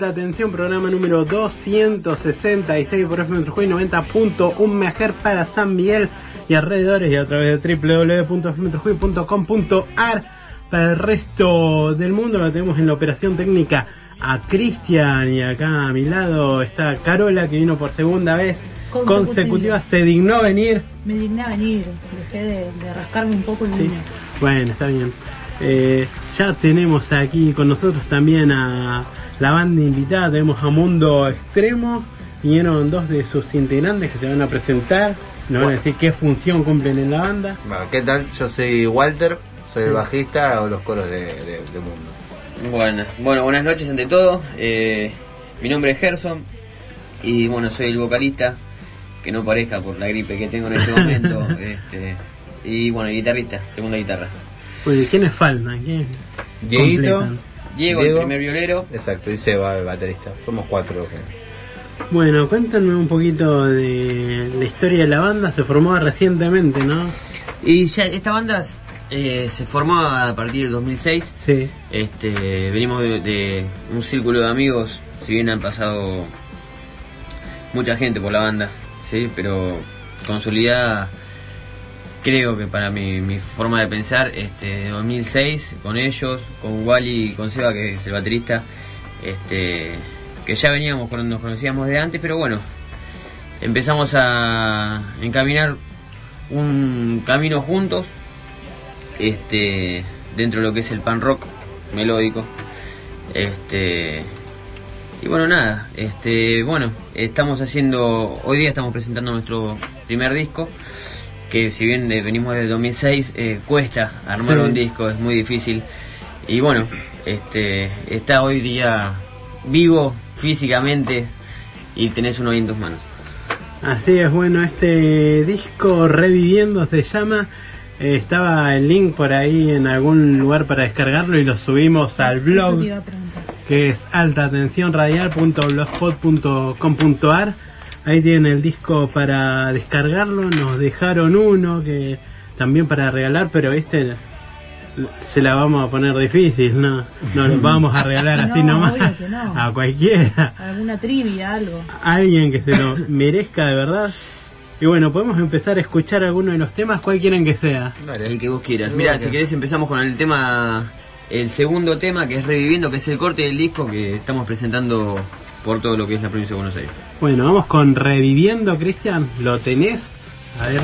vuelta, atención, programa número 266 por FM 90.1 Mejer para San Miguel y alrededores y a través de www.fmtrujuy.com.ar para el resto del mundo la tenemos en la operación técnica a Cristian y acá a mi lado está Carola que vino por segunda vez consecutiva, se dignó a venir. Me digné a venir, dejé de, de rascarme un poco el sí. Bueno, está bien. Eh, ya tenemos aquí con nosotros también a la banda invitada tenemos a Mundo Extremo. Vinieron dos de sus integrantes que se van a presentar. Nos van a decir qué función cumplen en la banda. ¿Qué tal? Yo soy Walter, soy el bajista o los coros de, Mundo. Bueno, bueno, buenas noches ante todo. Eh, mi nombre es Gerson y bueno, soy el vocalista, que no parezca por la gripe que tengo en este momento. este, y bueno, el guitarrista, segunda guitarra. Oye, ¿quiénes faltan? ¿Quién Dieguito, Diego, Diego. el primer violero. exacto, y Seba, el baterista. Somos cuatro. Bueno, cuéntame un poquito de la historia de la banda. Se formó recientemente, ¿no? Y ya esta banda eh, se formó a partir del 2006. Sí. Este, venimos de, de un círculo de amigos, si bien han pasado mucha gente por la banda, sí, pero consolidada, creo que para mi, mi forma de pensar, este, de 2006 con ellos, con Wally y con Seba que es el baterista, este, que ya veníamos, con- nos conocíamos de antes, pero bueno, empezamos a encaminar un camino juntos este dentro de lo que es el pan rock melódico este y bueno nada este bueno estamos haciendo hoy día estamos presentando nuestro primer disco que si bien eh, venimos desde 2006 eh, cuesta armar Sí. un disco es muy difícil y bueno este está hoy día vivo físicamente y tenés uno ahí en tus manos Así es, bueno, este disco Reviviendo se llama. Eh, estaba el link por ahí en algún lugar para descargarlo y lo subimos al blog que es altatensionradial.blogspot.com.ar. Ahí tienen el disco para descargarlo. Nos dejaron uno que también para regalar, pero este se la vamos a poner difícil, ¿no? No lo vamos a regalar así No, nomás no. a cualquiera. Alguna trivia, algo. alguien que se lo merezca de verdad. Y bueno, podemos empezar a escuchar alguno de los temas, cuál quieren que sea. El que vos quieras. Mira, bueno. si querés empezamos con el tema, el segundo tema que es Reviviendo, que es el corte del disco que estamos presentando por todo lo que es la provincia de Buenos Aires. Bueno, vamos con Reviviendo, Cristian. ¿Lo tenés? A ver.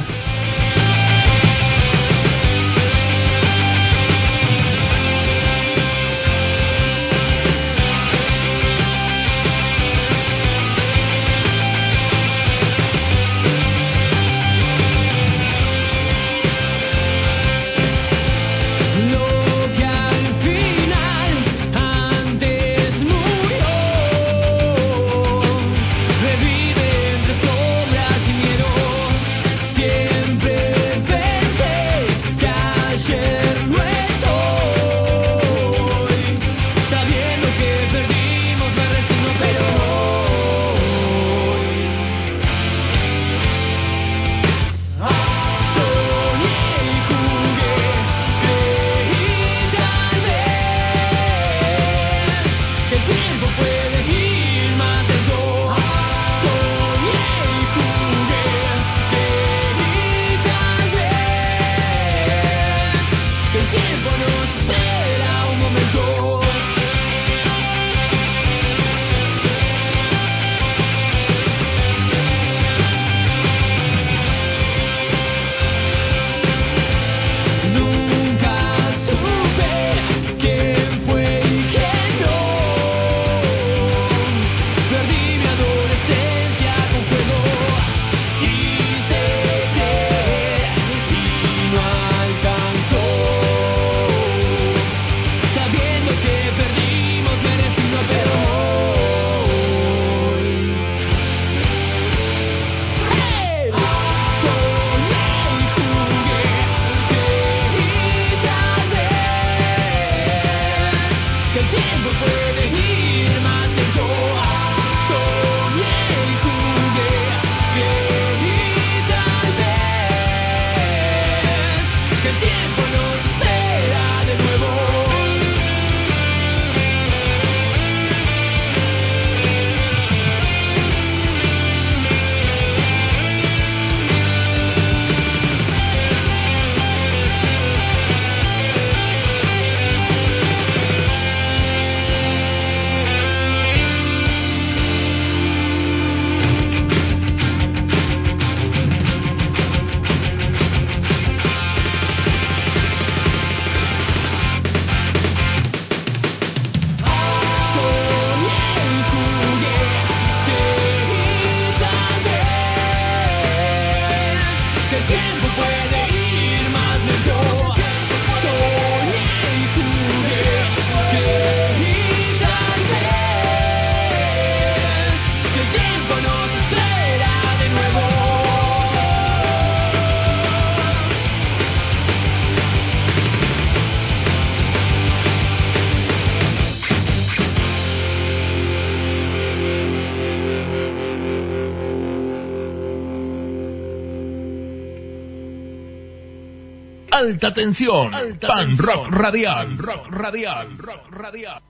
Alta tensión. Pan rock radial. Rock radial. Rock radial.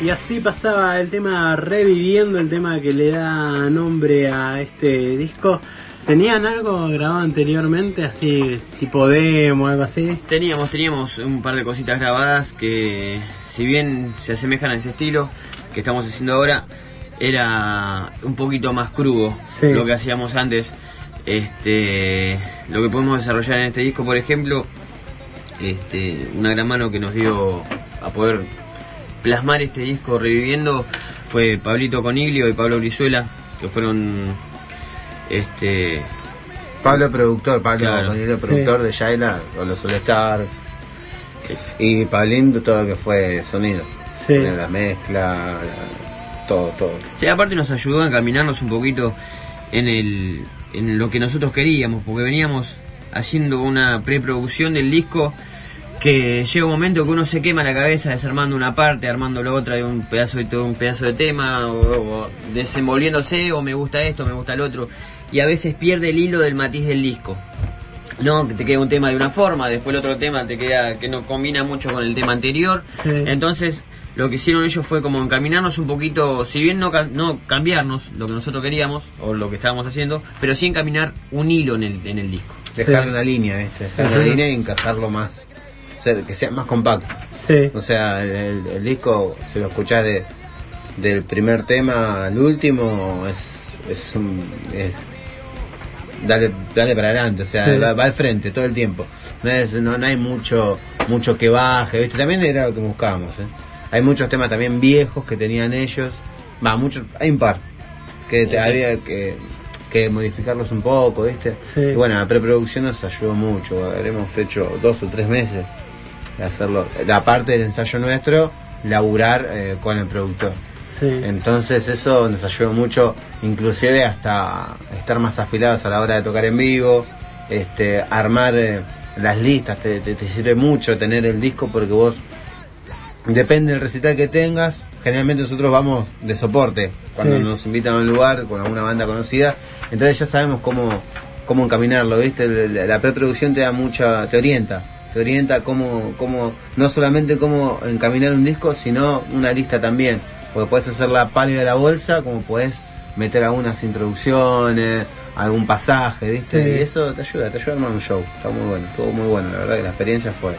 Y así pasaba el tema reviviendo, el tema que le da nombre a este disco. ¿Tenían algo grabado anteriormente, así tipo demo, algo así? Teníamos, teníamos un par de cositas grabadas que, si bien se asemejan a este estilo que estamos haciendo ahora, era un poquito más crudo Sí. lo que hacíamos antes. Este, lo que podemos desarrollar en este disco, por ejemplo, este, una gran mano que nos dio a poder plasmar este disco reviviendo fue Pablito Coniglio y Pablo Brizuela, que fueron este Pablo productor, Pablo Claro. Coniglio, productor de Shaila, con los Solestar. Y Pablín todo lo que fue sonido. Sí. La mezcla, la- todo, todo. Sí, aparte nos ayudó a encaminarnos un poquito en, el, en lo que nosotros queríamos, porque veníamos haciendo una preproducción del disco que llega un momento que uno se quema la cabeza desarmando una parte, armando la otra de un pedazo de todo un pedazo de tema, o, o desenvolviéndose, o me gusta esto, me gusta el otro, y a veces pierde el hilo del matiz del disco. No, que te queda un tema de una forma, después el otro tema te queda que no combina mucho con el tema anterior. Sí. Entonces, lo que hicieron ellos fue como encaminarnos un poquito, si bien no, ca- no cambiarnos lo que nosotros queríamos o lo que estábamos haciendo, pero sí encaminar un hilo en el, en el disco. Dejarle Sí. una línea, ¿viste? Dejarle Ajá. una línea y encajarlo más, ser- que sea más compacto. Sí. O sea, el, el- el disco, si lo escuchás de, del primer tema al último, es, es un... es- dale, dale para adelante, o sea, Sí. va, va al frente todo el tiempo. No, es, no, no hay mucho mucho que baje, ¿viste? También era lo que buscábamos, ¿eh? Hay muchos temas también viejos que tenían ellos, va, muchos, hay un par, que te- había que, que modificarlos un poco, ¿viste? Sí. Y bueno, la preproducción nos ayudó mucho, hemos hecho dos o tres meses de hacerlo, la parte del ensayo nuestro, laburar eh, con el productor. Sí. Entonces eso nos ayudó mucho, inclusive hasta estar más afilados a la hora de tocar en vivo, este, armar eh, las listas, te, te- te sirve mucho tener el disco porque vos, depende del recital que tengas, generalmente nosotros vamos de soporte, cuando Sí. nos invitan a un lugar con alguna banda conocida, entonces ya sabemos cómo, cómo encaminarlo, ¿viste? La, la preproducción te da mucha, te orienta, te orienta cómo, cómo, no solamente cómo encaminar un disco, sino una lista también, porque puedes hacer la pálida de la bolsa, como puedes meter algunas introducciones, algún pasaje, ¿viste? Sí. Y eso te ayuda, te ayuda a armar un show, está muy bueno, estuvo muy bueno, la verdad que la experiencia fue...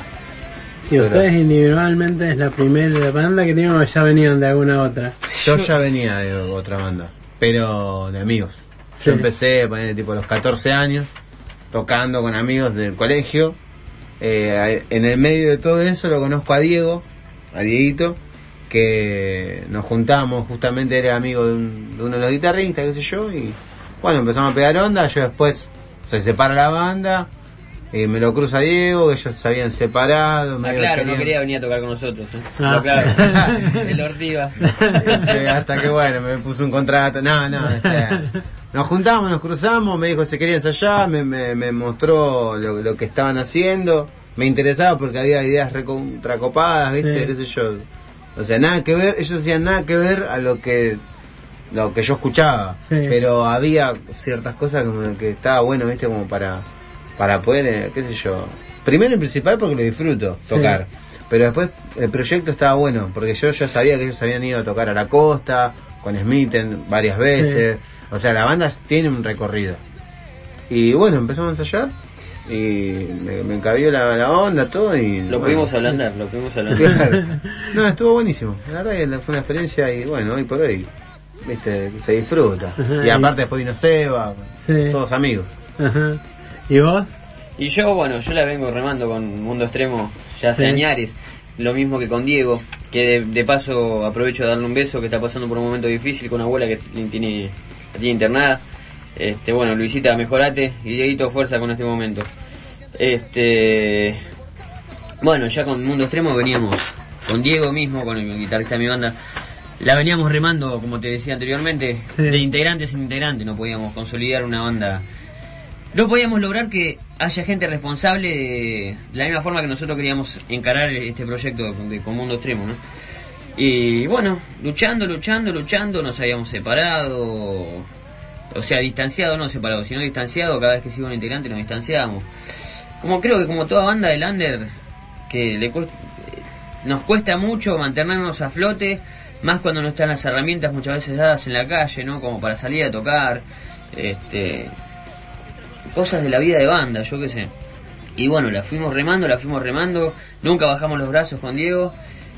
Y ustedes individualmente es la primera banda que tienen o ya venían de alguna otra. Yo ya venía de otra banda, pero de amigos. Sí. Yo empecé a poner tipo a los 14 años, tocando con amigos del colegio. Eh, en el medio de todo eso lo conozco a Diego, a Dieguito, que nos juntamos, justamente era amigo de, un- de uno de los guitarristas, qué sé yo, y bueno, empezamos a pegar onda, yo después se separa la banda, eh, me lo cruza Diego, ellos se habían separado. Ah, claro, no quería venir a tocar con nosotros. ¿eh? Ah. No, claro. El Ortiva. Este, hasta que bueno, me puso un contrato. No, no, este, nos juntamos, nos cruzamos, me dijo si quería ensayar, me, me, me mostró lo, lo que estaban haciendo. Me interesaba porque había ideas recontracopadas, ¿viste? Sí. ¿Qué sé yo? O sea, nada que ver, ellos decían nada que ver a lo que lo que yo escuchaba. Sí. Pero había ciertas cosas como que estaba bueno, ¿viste? Como para, para poder, eh, qué sé yo. Primero y principal porque lo disfruto, Sí. tocar. Pero después el proyecto estaba bueno, porque yo ya sabía que ellos habían ido a tocar a la costa, con Smithen varias veces. O sea, la banda tiene un recorrido. Y bueno, empezamos a ensayar y me, me encabió la, la onda, todo y... Lo bueno. pudimos ablandar, lo pudimos ablandar. Claro. No, estuvo buenísimo. La verdad que fue una experiencia y bueno, hoy por hoy, viste, se disfruta. Ajá, y y- aparte después vino Seba, Sí. todos amigos. Ajá. ¿Y vos? Y yo, bueno, yo la vengo remando con Mundo Extremo ya hace Sí. añares. Lo mismo que con Diego, que de, de paso aprovecho de darle un beso, que está pasando por un momento difícil con una abuela que tiene, la tiene internada. Este, bueno, Luisita, mejorate y Dieguito, fuerza con este momento. Este, bueno, ya con Mundo Extremo veníamos con Diego mismo, con el guitarrista de mi banda. La veníamos remando, como te decía anteriormente, Sí. de integrantes en integrantes, no podíamos consolidar una banda no podíamos lograr que haya gente responsable de, la misma forma que nosotros queríamos encarar este proyecto de, con Mundo Extremo, ¿no? Y bueno, luchando, luchando, luchando, nos habíamos separado. O sea, distanciado, no separado, sino distanciado. Cada vez que sigo un integrante nos distanciamos. Como creo que como toda banda de Lander, que le cuest- nos cuesta mucho mantenernos a flote, más cuando no están las herramientas muchas veces dadas en la calle, ¿no? Como para salir a tocar, este, cosas de la vida de banda, yo qué sé. Y bueno, la fuimos remando, la fuimos remando, nunca bajamos los brazos con Diego.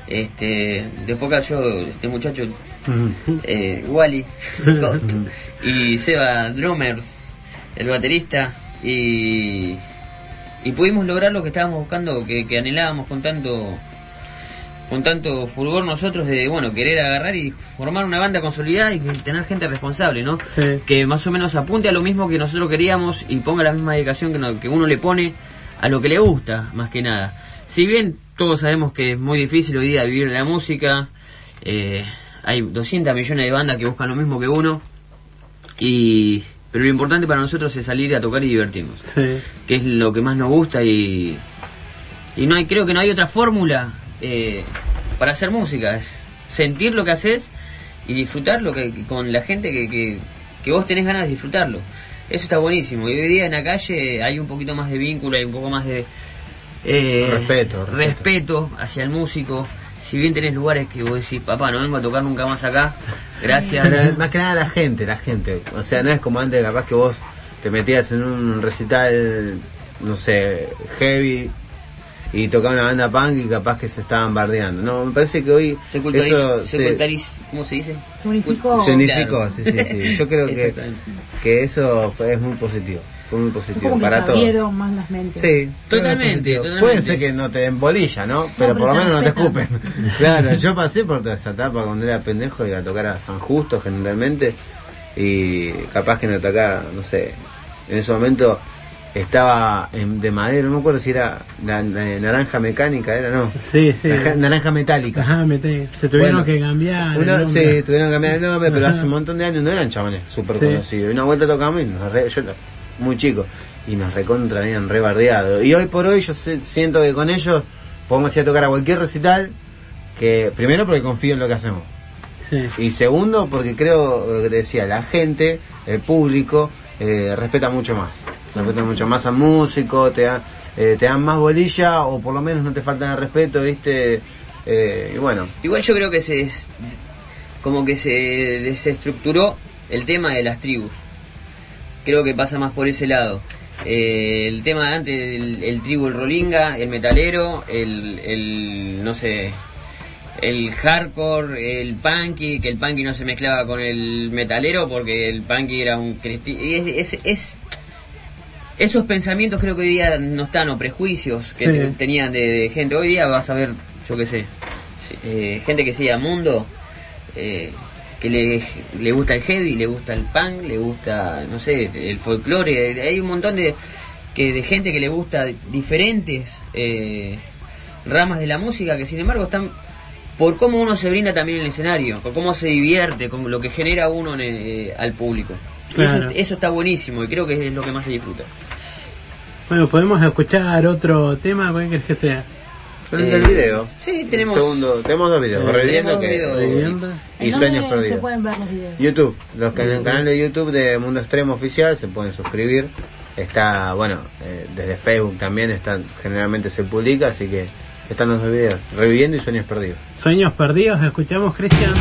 Este, después cayó este muchacho, eh, Wally, Ghost, y Seba Drummers, el baterista, y, y pudimos lograr lo que estábamos buscando, que, que anhelábamos con tanto con tanto fulgor nosotros de bueno querer agarrar y formar una banda consolidada y tener gente responsable, ¿no? Sí. Que más o menos apunte a lo mismo que nosotros queríamos y ponga la misma dedicación que, no- que uno le pone a lo que le gusta, más que nada. Si bien todos sabemos que es muy difícil hoy día vivir la música, eh, hay 200 millones de bandas que buscan lo mismo que uno, y pero lo importante para nosotros es salir a tocar y divertirnos Sí. que es lo que más nos gusta y y no hay creo que no hay otra fórmula eh, para hacer música es sentir lo que haces y disfrutar lo que con la gente que, que, que vos tenés ganas de disfrutarlo. Eso está buenísimo. Y hoy día en la calle hay un poquito más de vínculo hay un poco más de eh, Respeto, respeto. respeto hacia el músico. Si bien tenés lugares que vos decís papá no vengo a tocar nunca más acá gracias. Pero más que nada la gente, la gente. O sea, no es como antes, capaz que vos te metías en un recital, no sé, heavy y tocaba una banda punk y capaz que se estaban bardeando. No, me parece que hoy se culturiz- eso se ¿cómo se dice? Se unificó. se unificó. Claro. Sí, sí, sí. Yo creo que, que eso fue, es muy positivo. Fue muy positivo como que para se todos. abrieron más las mentes. Sí, Totalmente, totalmente. Puede ser que no te den bolilla, ¿no? Pero pero por lo menos no te escupen. claro, yo pasé por toda esa etapa cuando era pendejo iba a tocar a San Justo generalmente y capaz que me tocaba, no sé, en ese momento estaba en- de madera, no me acuerdo si era la, la naranja mecánica, era no. Sí, sí. Naranja, naranja metálica. Ajá, se tuvieron Bueno, que cambiar. Uno, sí, tuvieron que cambiar el nombre, pero hace un montón de años no eran chabones súper Sí. conocidos. Y una vuelta tocamos y nos re- yo muy chico, y nos recontra habían re bardeado. Y hoy por hoy yo sé- siento que con ellos podemos ir a tocar a cualquier recital, que primero porque confío en lo que hacemos. Sí. Y segundo, porque creo, que decía, la gente, el público, eh, respeta mucho más. Respeta mucho más al músico, te, da, eh, te dan más bolilla o por lo menos no te faltan el respeto, ¿viste? Eh, y bueno, Igual yo creo que se como que se desestructuró el tema de las tribus. Creo que pasa más por ese lado. Eh, el tema de antes, el, tribu, el rolinga, el metalero, el, el no sé, el hardcore, el punky, que el punky no se mezclaba con el metalero porque el punky era un cristi- y es, es, es- esos pensamientos creo que hoy día no están o prejuicios que Sí. te- tenían de, de gente hoy día vas a ver yo qué sé eh, gente que sigue a mundo eh, que le, le gusta el heavy le gusta el punk le gusta no sé el folclore hay un montón de que de gente que le gusta diferentes eh, ramas de la música que sin embargo están por cómo uno se brinda también en el escenario, por cómo se divierte, con lo que genera uno en el- al público. Claro. Eso, eso está buenísimo y creo que es lo que más se disfruta. Bueno, podemos escuchar otro tema, ¿cuál querés que sea? el Eh, del video. sí, tenemos- Segundo, tenemos dos videos, reviviendo que, y ¿En sueños dónde se perdidos. pueden ver los videos? YouTube, los que en el canal de YouTube de Mundo Extremo Oficial se pueden suscribir. Está, bueno, eh, desde Facebook también están, generalmente se publica, así que están los dos videos, Reviviendo y Sueños Perdidos. Sueños perdidos, escuchamos, Cristian.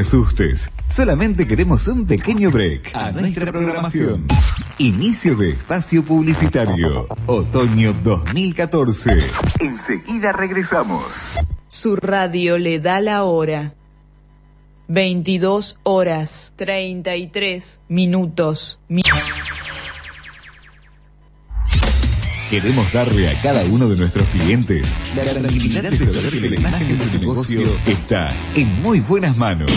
Te asustes. Solamente queremos un pequeño break a nuestra programación. Inicio de espacio publicitario. Otoño 2014. Enseguida regresamos. Su radio le da la hora. 22 horas 33 minutos. Mi- Queremos darle a cada uno de nuestros clientes la tranquilidad de saber que la imagen de su negocio está en muy buenas manos.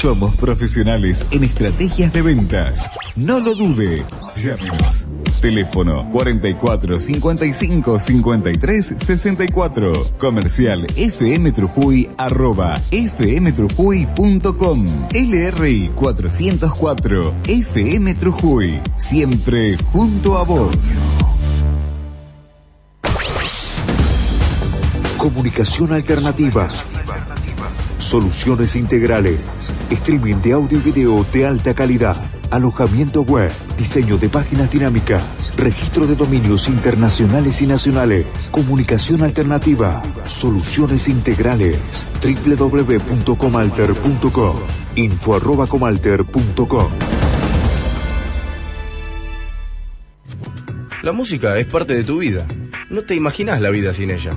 Somos profesionales en estrategias de ventas. No lo dude. Llámenos. Teléfono 44 55 53 64. Comercial FM Trujuy arroba fmtrujuy.com. LRI 404 FM Trujuy. Siempre junto a vos. Comunicación alternativa. Soluciones integrales. Streaming de audio y video de alta calidad. Alojamiento web. Diseño de páginas dinámicas. Registro de dominios internacionales y nacionales. Comunicación alternativa. Soluciones integrales. www.comalter.com. Info arroba comalter.com. La música es parte de tu vida. No te imaginas la vida sin ella.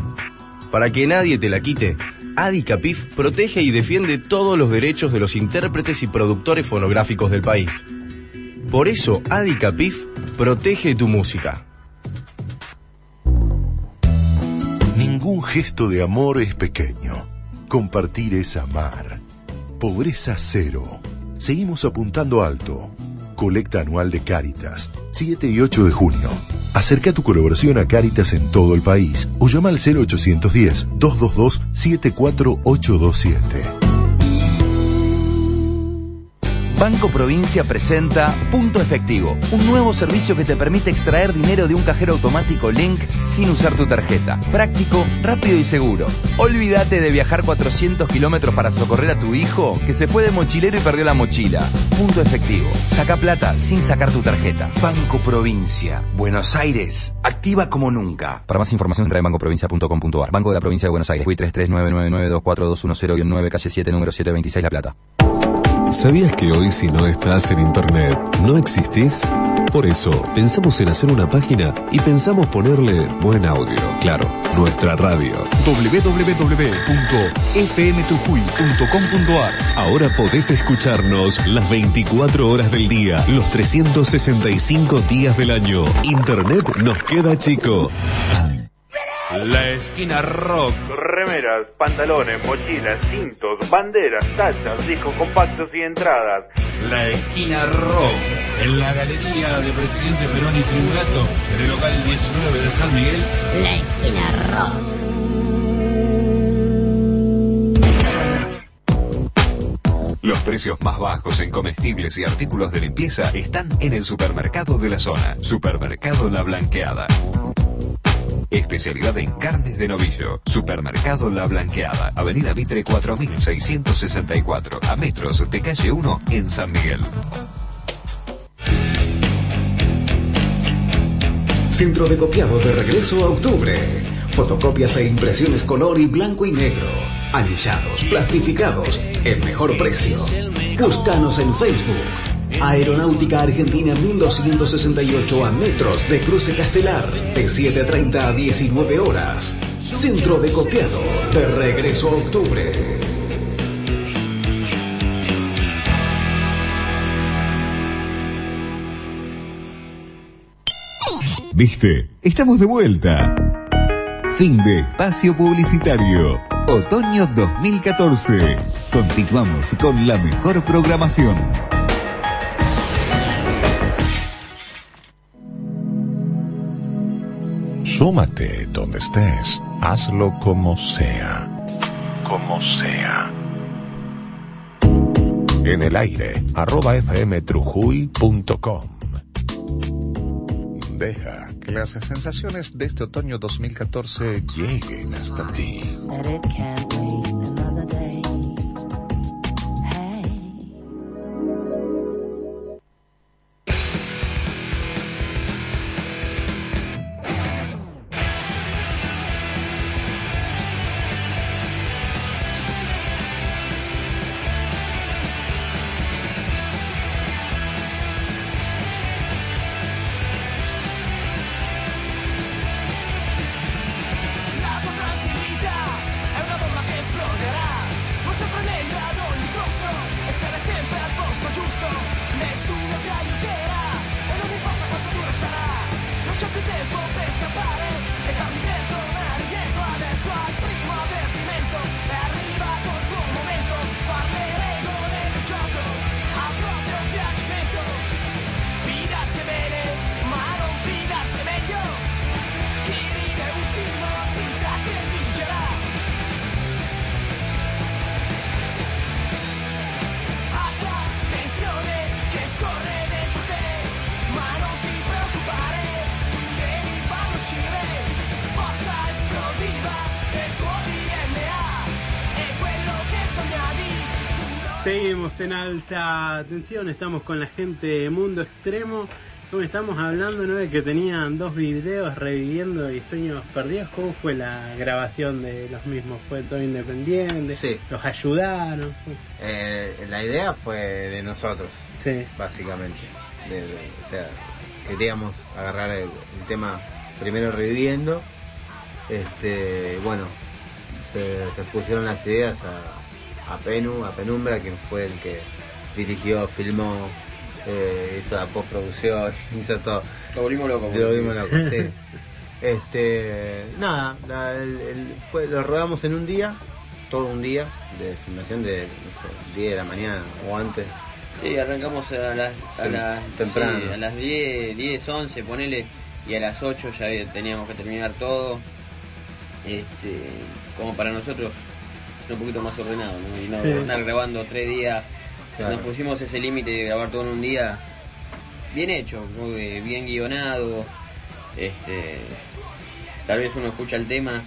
Para que nadie te la quite, Adi Capif protege y defiende todos los derechos de los intérpretes y productores fonográficos del país. Por eso, Adi Capif protege tu música. Ningún gesto de amor es pequeño. Compartir es amar. Pobreza cero. Seguimos apuntando alto. Colecta anual de Cáritas, 7 y 8 de junio. Acerca tu colaboración a Cáritas en todo el país o llama al 0810-222-74827. Banco Provincia presenta Punto Efectivo, un nuevo servicio que te permite extraer dinero de un cajero automático Link sin usar tu tarjeta. Práctico, rápido y seguro. Olvídate de viajar 400 kilómetros para socorrer a tu hijo que se fue de mochilero y perdió la mochila. Punto Efectivo. Saca plata sin sacar tu tarjeta. Banco Provincia, Buenos Aires, activa como nunca. Para más información entra en bancoprovincia.com.ar. Banco de la Provincia de Buenos Aires. Fui 33999242210-9, calle 7, número 726, La Plata. ¿Sabías que hoy si no estás en internet no existís? Por eso pensamos en hacer una página y pensamos ponerle buen audio. Claro, nuestra radio. www.fmtujuy.com.ar Ahora podés escucharnos las 24 horas del día, los 365 días del año. Internet nos queda chico. La esquina rock. Remeras, pantalones, mochilas, cintos, banderas, tachas, discos compactos y entradas. La esquina rock. En la galería de Presidente Perón y Triunvirato, en el local 19 de San Miguel. La esquina rock. Los precios más bajos en comestibles y artículos de limpieza están en el supermercado de la zona. Supermercado La Blanqueada. Especialidad en carnes de novillo. Supermercado La Blanqueada. Avenida Mitre 4664. A metros de calle 1 en San Miguel. Centro de copiado de regreso a octubre. Fotocopias e impresiones color y blanco y negro. Anillados, plastificados, el mejor precio. Búscanos en Facebook. Aeronáutica Argentina 1268 a metros de Cruce Castelar, de 7.30 a 19 horas. Centro de copiado de regreso a octubre. ¿Viste? Estamos de vuelta. Fin de espacio publicitario. Otoño 2014. Continuamos con la mejor programación. Súmate donde estés. Hazlo como sea. Como sea. En el aire, arroba fmtrujuy.com. Deja que las sensaciones de este otoño 2014 lleguen hasta ti. En alta tensión, estamos con la gente de Mundo Extremo. Como estamos hablando, ¿no? De que tenían dos videos reviviendo y sueños perdidos. ¿Cómo fue la grabación de los mismos? ¿Fue todo independiente? Sí. ¿Los ayudaron? Eh, la idea fue de nosotros, Sí. básicamente. De- de- o sea, queríamos agarrar el, el tema primero reviviendo. Este, bueno, se, se pusieron las ideas a, a Penu, a Penumbra, quien fue el que dirigió, filmó, eh, hizo la postproducción, hizo todo. Lo volvimos locos. Sí, lo volvimos locos, sí. Este, nada, la- el- el- fue, lo rodamos en un día, todo un día de filmación de, no sé, 10 de la mañana o antes. Sí, arrancamos a las, a las, temprano. sí, a las 10, 10, 11, ponele, y a las 8 ya teníamos que terminar todo. Este, como para nosotros un poquito más ordenado, ¿no? Y no Sí. estar grabando tres días. Claro. Nos pusimos ese límite de grabar todo en un día bien hecho, muy bien guionado. Este, tal vez uno escucha el tema,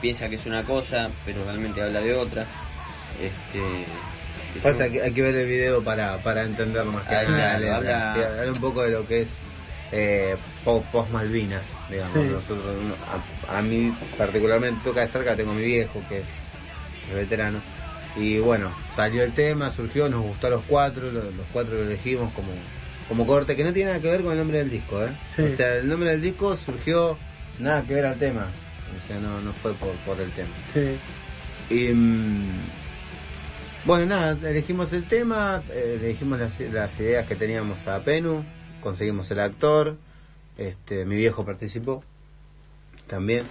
piensa que es una cosa, pero realmente habla de otra. Este, Pasa que hay que ver el video para, para entender más que Ah, nada la claro, habla- Sí, habla un poco de lo que es eh, post, Malvinas, digamos. Sí. Nosotros, a, a mí particularmente toca de cerca, tengo a mi viejo que es veterano. Y bueno, salió el tema, surgió, nos gustó a los cuatro, lo- los, cuatro lo elegimos como, como corte, que no tiene nada que ver con el nombre del disco, ¿eh? Sí. O sea, el nombre del disco surgió nada que ver al tema. O sea, no, no fue por, por el tema. Sí. Y, mm, bueno, nada, elegimos el tema, eh, elegimos las, las ideas que teníamos a Penu, conseguimos el actor, este, mi viejo participó también.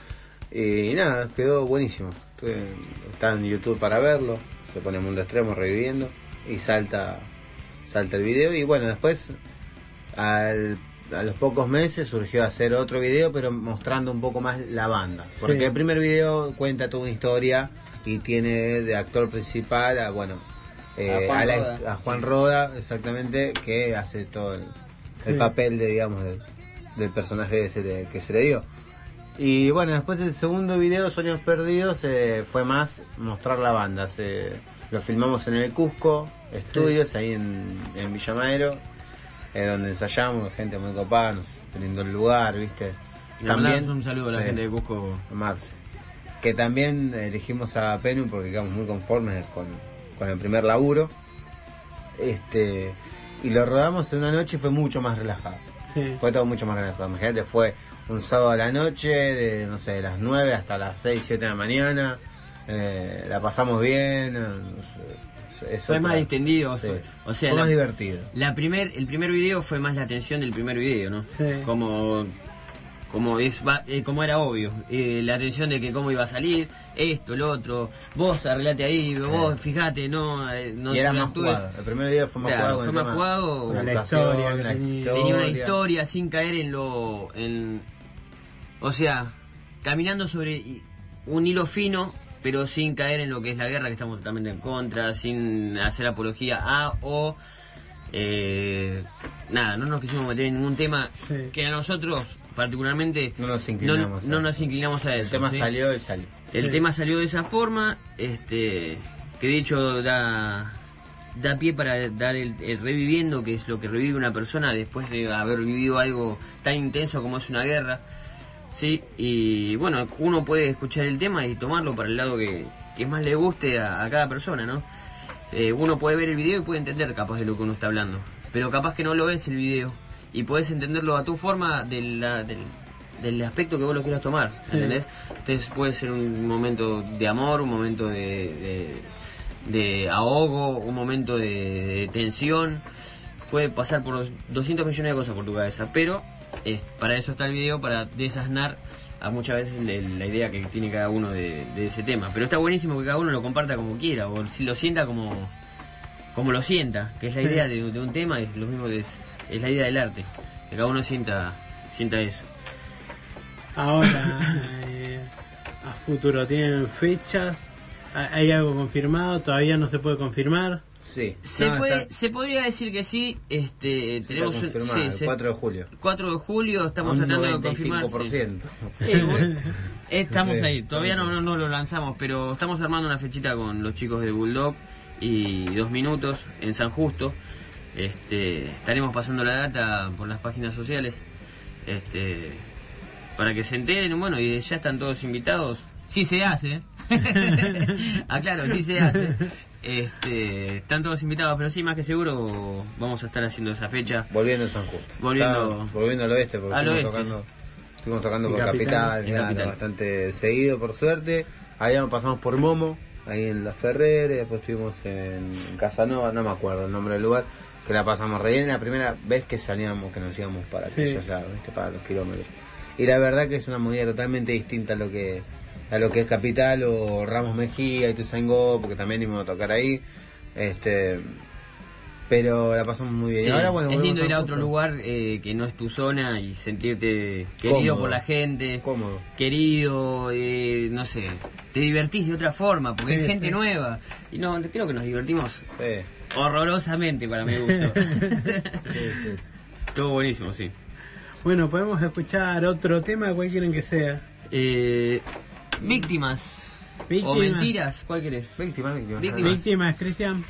Y nada, quedó buenísimo. Está en YouTube para verlo, se pone Mundo Extremo reviviendo y salta salta el video y bueno, después al- a los pocos meses surgió hacer otro video pero mostrando un poco más la banda. Porque Sí. el primer video cuenta toda una historia y tiene de actor principal a bueno eh, A Juan a, la- Roda. a Juan Roda exactamente que hace todo el, papel de digamos del, del personaje ese de- que se le dio. Y bueno, después el segundo video, Sueños Perdidos, eh, fue más mostrar la banda. Se, lo filmamos en el Cusco Estudios, ahí en, en Villa Madero, eh, donde ensayamos, gente muy copada, nos brindó el lugar, ¿viste? Le mandamos un saludo a la sí, gente de Cusco. Marce. Que también elegimos a Penum porque quedamos muy conformes con, con el primer laburo. Este, y lo rodamos en una noche y fue mucho más relajado. Sí. Fue todo mucho más relajado. Imagínate, fue un sábado a la noche, de no sé, de las 9 hasta las 6, 7 de la mañana. Eh, la pasamos bien. es Fue otra- más distendido, sí. fue- o sea, Fue la- más divertido. La primer, el primer video fue más la atención del primer video, ¿no? Sí. Como, como es, va- eh, como era obvio, eh, la atención de que cómo iba a salir, esto, lo otro, vos arreglate ahí, vos fijate, no, eh, no y era más sobreactúes. jugado. El primer video fue más Claro, jugado. fue más tema- jugado. con la historia la tenía. historia. Tenía una historia sin caer en lo, en, o sea, caminando sobre un hilo fino, pero sin caer en lo que es la guerra que estamos totalmente en contra, sin hacer apología a o eh, nada, no nos quisimos meter en ningún tema Sí. que a nosotros particularmente No nos inclinamos no, a no eso. nos inclinamos a El eso. tema ¿sí? salió y salió. El Sí. tema salió de esa forma, este, que de hecho da, da pie para dar el, el reviviendo, que es lo que revive una persona después de haber vivido algo tan intenso como es una guerra. Sí, y bueno, uno puede escuchar el tema y tomarlo para el lado que, que más le guste a, a cada persona, ¿no? Eh, uno puede ver el video y puede entender capaz de lo que uno está hablando, pero capaz que no lo ves el video y puedes entenderlo a tu forma de la- del, del aspecto que vos lo quieras tomar, Sí. ¿entendés? Entonces puede ser un momento de amor, un momento de, de, de ahogo, un momento de, de tensión, puede pasar por los 200 millones de cosas por tu cabeza, pero es, para eso está el video, para desasnar a muchas veces le- la idea que tiene cada uno de, de ese tema. Pero está buenísimo que cada uno lo comparta como quiera, o si lo sienta como, como lo sienta, que es la Sí. idea de, de un tema, es lo mismo que es, es la idea del arte, que cada uno sienta, sienta eso. Ahora, eh, a futuro, ¿tienen fechas? ¿Ha- ¿Hay algo confirmado? ¿Todavía no se puede confirmar? Sí. Se, No, puede, está- se podría decir que sí, este, tenemos un- sí, el se- 4 de julio. 4 de julio, estamos tratando de confirmar. 95%. sí. Sí, bueno, estamos Sí, ahí, todavía no, no, no lo lanzamos, pero estamos armando una fechita con los chicos de Bulldog y dos minutos en San Justo. Este, estaremos pasando la data por las páginas sociales. Este, para que se enteren, bueno, y ya están todos invitados. Sí se hace. Aclaro, sí se hace. Este, están todos invitados, pero sí, más que seguro vamos a estar haciendo esa fecha. Volviendo a San Justo. Volviendo- Está- volviendo al oeste, porque Al estuvimos oeste. tocando, estuvimos tocando En por Capital. Capital, Capital. bastante seguido, por suerte. Ahí pasamos por Momo, ahí en La Ferrere, después estuvimos en Casanova, no me acuerdo el nombre del lugar, que la pasamos re bien, la primera vez que salíamos, que nos íbamos para Sí. aquellos lados, ¿viste? para los kilómetros. Y la verdad que es una movida totalmente distinta a lo que a lo que es Capital o Ramos Mejía y Tuzangó, porque también íbamos a tocar ahí. Este pero la pasamos muy bien. Sí, ahora, bueno, es lindo ir a otro Justo. lugar eh, que no es tu zona y sentirte querido Cómodo. por la gente, Cómodo. querido, eh, no sé, te divertís de otra forma porque Sí, hay gente sí. nueva. Y no, creo que nos divertimos horrorosamente para mi gusto. Estuvo buenísimo, sí. Bueno, podemos escuchar otro tema, ¿cuál quieren que sea? Eh, víctimas. Víctimas. O mentiras, ¿cuál querés? Víctimas, víctimas. Víctimas. Víctimas, Cristian.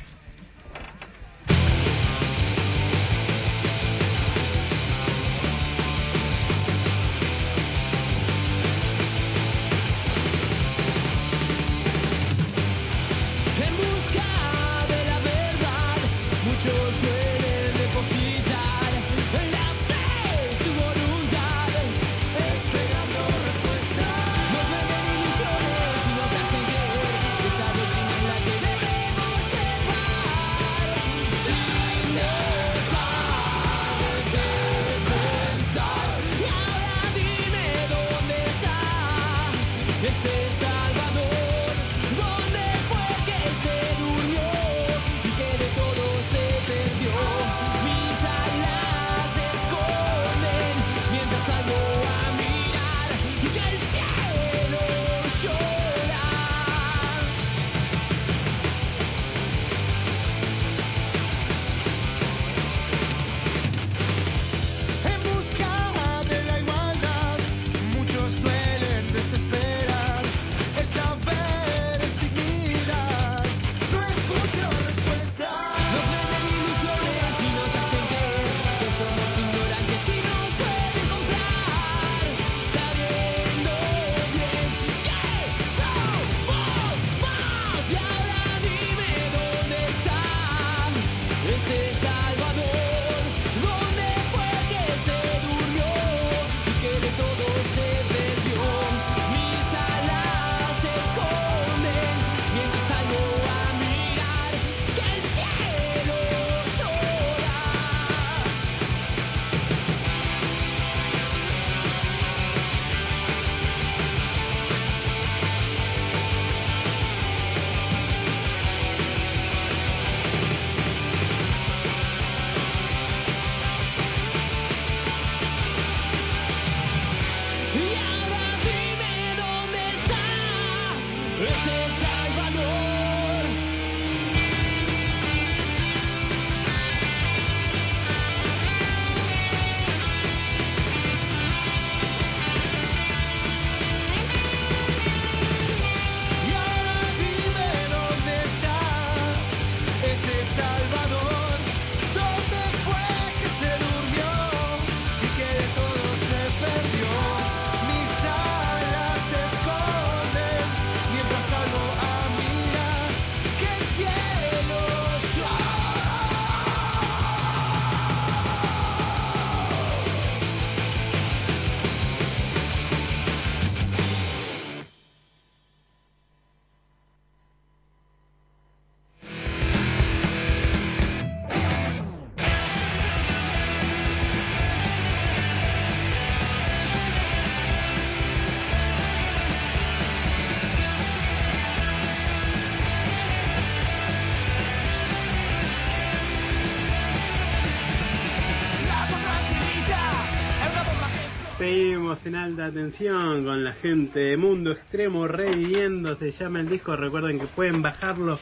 En alta tensión con la gente de Mundo Extremo reviviendo, se llama el disco, recuerden que pueden bajarlo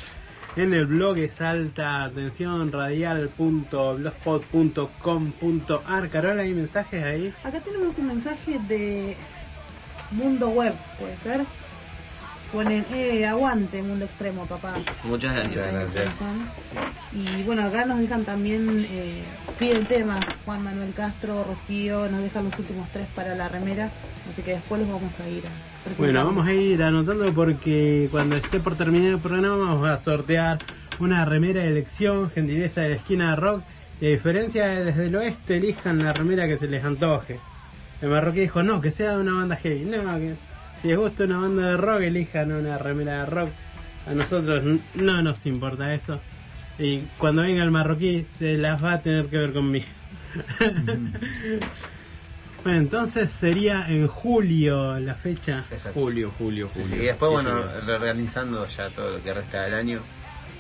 en el blog es alta tensión radial.blogspot.com.ar Carola, ¿hay mensajes ahí? Acá tenemos un mensaje de Mundo Web, ¿puede ser? Ponen, eh, aguante Mundo Extremo, papá. Muchas gracias. Y bueno, acá nos dejan también, eh, piden temas, Juan Manuel Castro, Rocío, nos dejan los últimos tres para la remera, así que después los vamos a ir a presentar. Bueno, vamos a ir anotando porque cuando esté por terminar el programa vamos a sortear una remera de elección, gentileza de la esquina de rock. Y a diferencia de desde el oeste, elijan la remera que se les antoje. El marroquí dijo, no, que sea de una banda heavy. No, que si les gusta una banda de rock, elijan una remera de rock. A nosotros no nos importa eso. Y cuando venga el marroquí, se las va a tener que ver conmigo. bueno, entonces sería en julio la fecha. Julio, julio, Sí, julio. y después, Sí, bueno, señor. reorganizando ya todo lo que resta del año.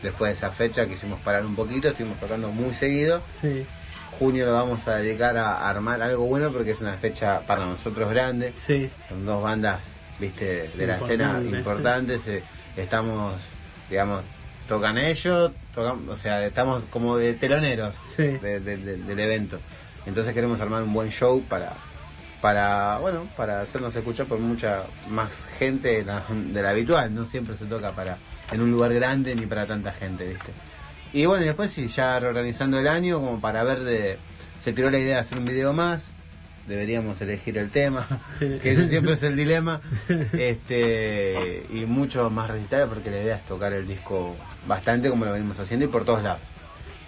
Después de esa fecha quisimos parar un poquito, estuvimos tocando muy seguido. Sí. Junio lo vamos a dedicar a armar algo bueno porque es una fecha para nosotros grande. Sí. Son dos bandas, viste, de la escena Importante. importantes. eh, estamos, digamos, tocan ellos, tocan, o sea, estamos como de teloneros de- de- de- del evento. Entonces queremos armar un buen show para, para bueno, para hacernos escuchar por mucha más gente de la, de la habitual. No siempre se toca para en un lugar grande ni para tanta gente, viste. Y bueno, y después sí, ya reorganizando el año como para ver de... Se tiró la idea de hacer un video más, deberíamos elegir el tema, que ese siempre es el dilema, este y mucho más recitales porque la idea es tocar el disco bastante como lo venimos haciendo y por todos lados.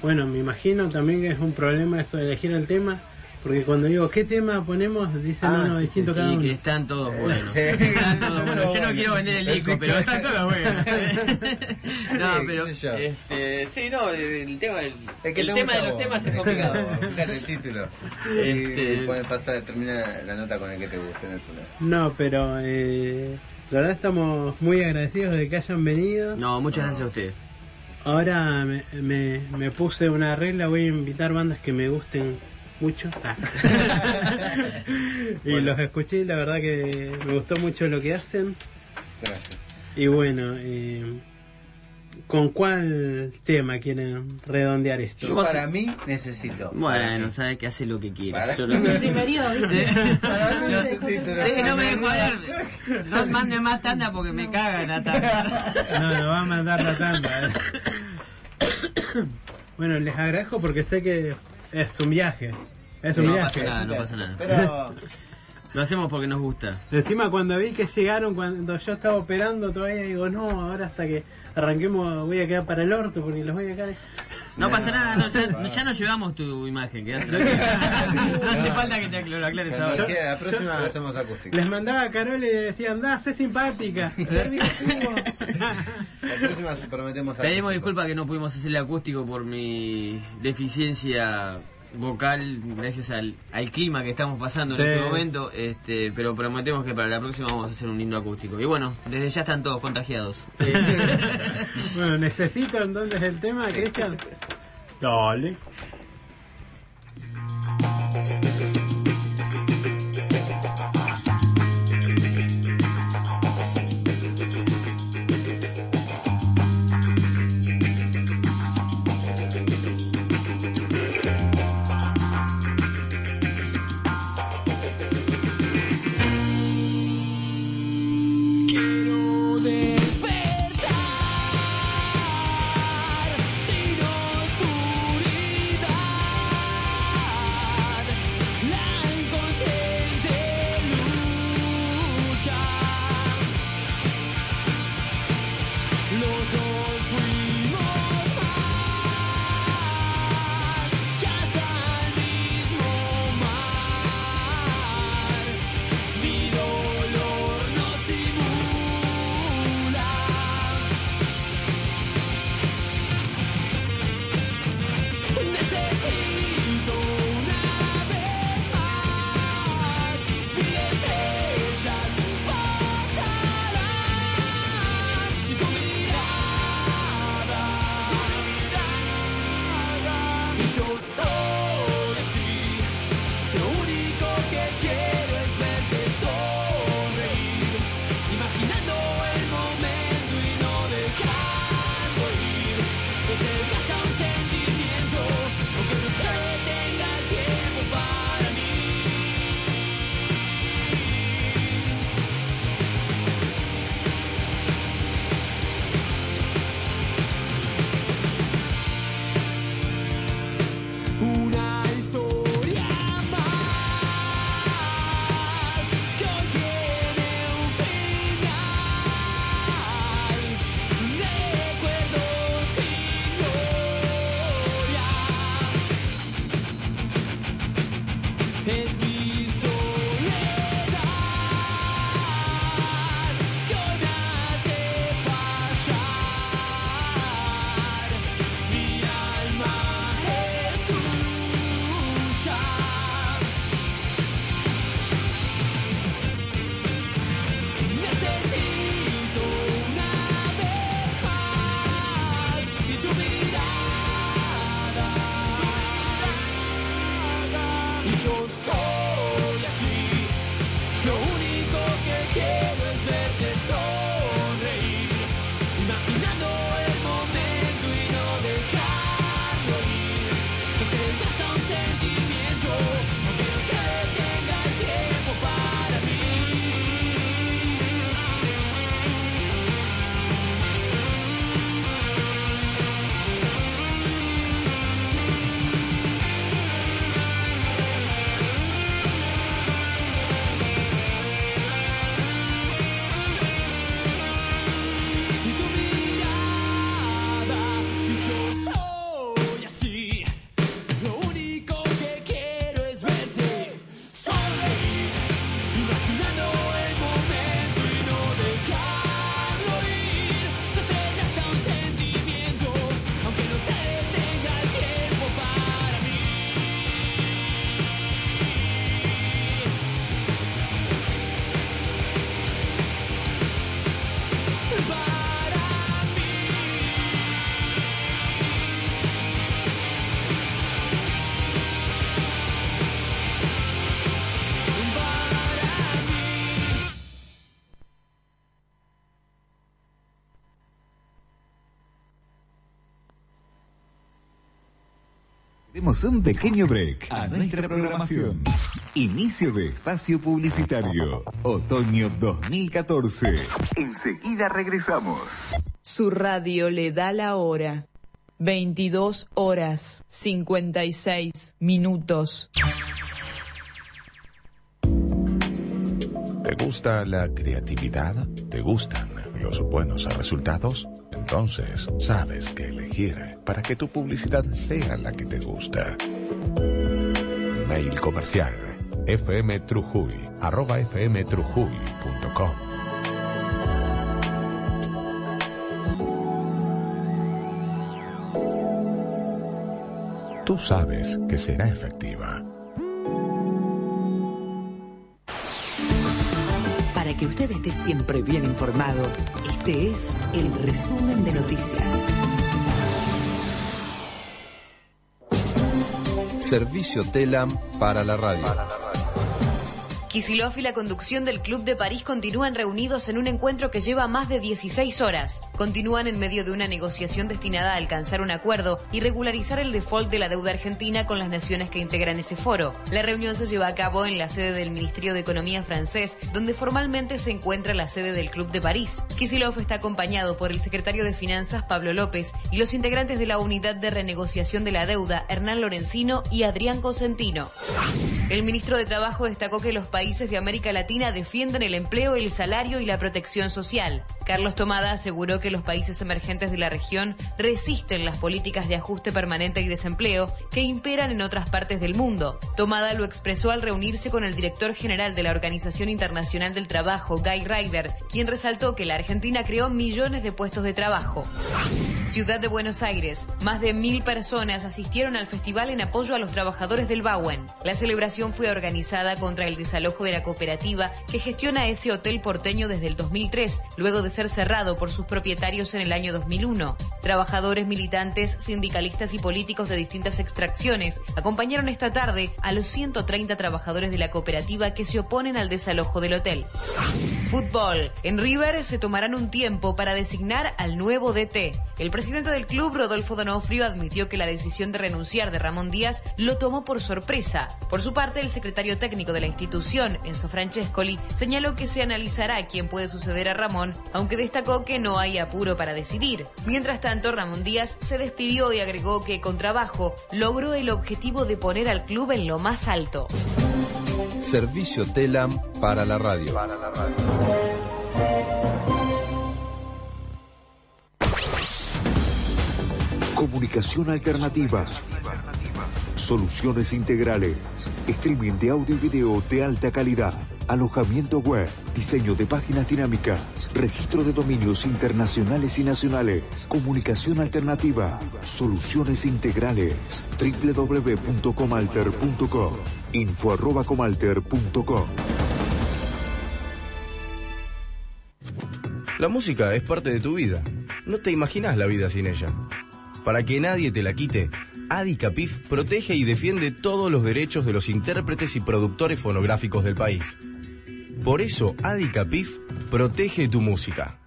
Bueno, me imagino también que es un problema eso de elegir el tema, porque cuando digo qué tema ponemos, dicen Ah, uno sí, distinto sí, cada y uno. que están todos buenos. Sí. Están todos buenos. Yo no quiero vender el disco, pero están todos buenos. No, pero este, sí, no, el tema, el, Es que el te tema de los vos. temas es complicado. Fíjate el título. Este- Y puedes pasar, termina la nota con el que te guste, no hay problema. No, pero eh, la verdad estamos muy agradecidos de que hayan venido. No, muchas gracias a ustedes. Ahora me, me, me puse una regla, voy a invitar bandas que me gusten mucho. Ah. y los escuché y la verdad que me gustó mucho lo que hacen. Gracias. Y bueno, eh, ¿con cuál tema quieren redondear esto? Yo para mí necesito. Bueno, sabe que hace lo que quiere. Para- Yo lo- Primerío, ¿viste? Para mí necesito. Sí, no me dejo hablar. No manden más tanda porque me cagan a tanda. No, no va a mandar la tanda. eh. Bueno, les agradezco porque sé que es un viaje. Es un No viaje. pasa nada, no pasa nada. Pero Lo hacemos porque nos gusta. Encima cuando vi que llegaron, cuando yo estaba operando todavía, digo, no, ahora hasta que arranquemos voy a quedar para el orto porque los voy a dejar... No pasa nada, no, ya, ya nos llevamos tu imagen. No hace falta que te lo aclares cuando ahora. la próxima hacemos acústico. Les mandaba a Carol y le decía, andá, sé simpática. La próxima prometemos Pedimos acústico. disculpas que no pudimos hacer el acústico por mi deficiencia vocal gracias al, al clima que estamos pasando en este momento, este, pero prometemos que para la próxima vamos a hacer un lindo acústico. Y bueno, desde ya están todos contagiados. bueno, necesito entonces el tema, Cristian. Dale. Un pequeño break a nuestra programación. Inicio de espacio publicitario. Otoño 2014. Enseguida regresamos. Su radio le da la hora. 22 horas 56 minutos. ¿Te gusta la creatividad? ¿Te gustan los buenos resultados? Entonces sabes qué elegir para que tu publicidad sea la que te gusta. Mail comercial fmtrujuy arroba fmtrujuy.com Tú sabes que será efectiva. Que usted esté siempre bien informado, este es el resumen de noticias. Servicio TELAM para la radio. Kisilov y la conducción del Club de París continúan reunidos en un encuentro que lleva más de 16 horas. Continúan en medio de una negociación destinada a alcanzar un acuerdo y regularizar el default de la deuda argentina con las naciones que integran ese foro. La reunión se lleva a cabo en la sede del Ministerio de Economía francés, donde formalmente se encuentra la sede del Club de París. Kisilov está acompañado por el secretario de Finanzas Pablo López y los integrantes de la Unidad de Renegociación de la Deuda Hernán Lorenzino y Adrián Cosentino. El ministro de Trabajo destacó que los países de América Latina defienden el empleo, el salario y la protección social. Carlos Tomada aseguró que los países emergentes de la región resisten las políticas de ajuste permanente y desempleo que imperan en otras partes del mundo. Tomada lo expresó al reunirse con el director general de la Organización Internacional del Trabajo, Guy Ryder, quien resaltó que la Argentina creó millones de puestos de trabajo. Ciudad de Buenos Aires. Más de mil personas asistieron al festival en apoyo a los trabajadores del Bauen. La celebración fue organizada contra el desalojo de la cooperativa que gestiona ese hotel porteño desde el 2003, luego de ser cerrado por sus propietarios en el año 2001. Trabajadores, militantes, sindicalistas y políticos de distintas extracciones acompañaron esta tarde a los 130 trabajadores de la cooperativa que se oponen al desalojo del hotel. Fútbol. En River se tomarán un tiempo para designar al nuevo DT. El presidente del club, Rodolfo Donofrio, admitió que la decisión de renunciar de Ramón Díaz lo tomó por sorpresa. Por su parte, el secretario técnico de la institución, Enzo Francescoli, señaló que se analizará quién puede suceder a Ramón, aunque destacó que no hay apuro para decidir. Mientras tanto, Ramón Díaz se despidió y agregó que con trabajo logró el objetivo de poner al club en lo más alto. Servicio TELAM para la radio. Comunicación alternativa. Soluciones integrales. Streaming de audio y video de alta calidad. Alojamiento web. Diseño de páginas dinámicas. Registro de dominios internacionales y nacionales. Comunicación alternativa. Soluciones integrales. www.comalter.com. Info arroba. La música es parte de tu vida. No te imaginas la vida sin ella. Para que nadie te la quite, Adi Capif protege y defiende todos los derechos de los intérpretes y productores fonográficos del país. Por eso Adicapif protege tu música.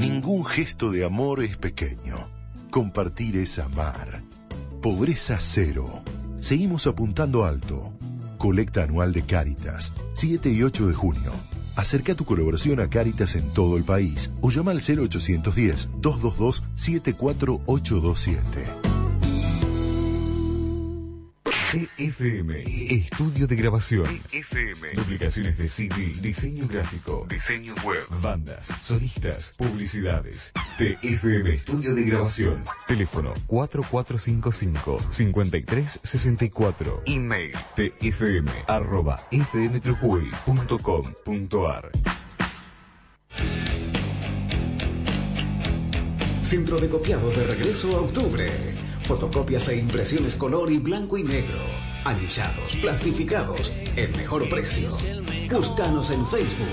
Ningún gesto de amor es pequeño. Compartir es amar. Pobreza cero. Seguimos apuntando alto. Colecta anual de Cáritas, 7 y 8 de junio. Acerca tu colaboración a Cáritas en todo el país o llama al 0810-222-74827. TFM, estudio de grabación. TFM, duplicaciones de CD, diseño gráfico, diseño web, bandas, solistas, publicidades. TFM, estudio de grabación. Teléfono 4455-5364. Email tfm arroba fmtrujuy.com.ar. Centro de copiado de regreso a octubre. Fotocopias e impresiones color y blanco y negro. Anillados, plastificados, el mejor precio. Búscanos en Facebook.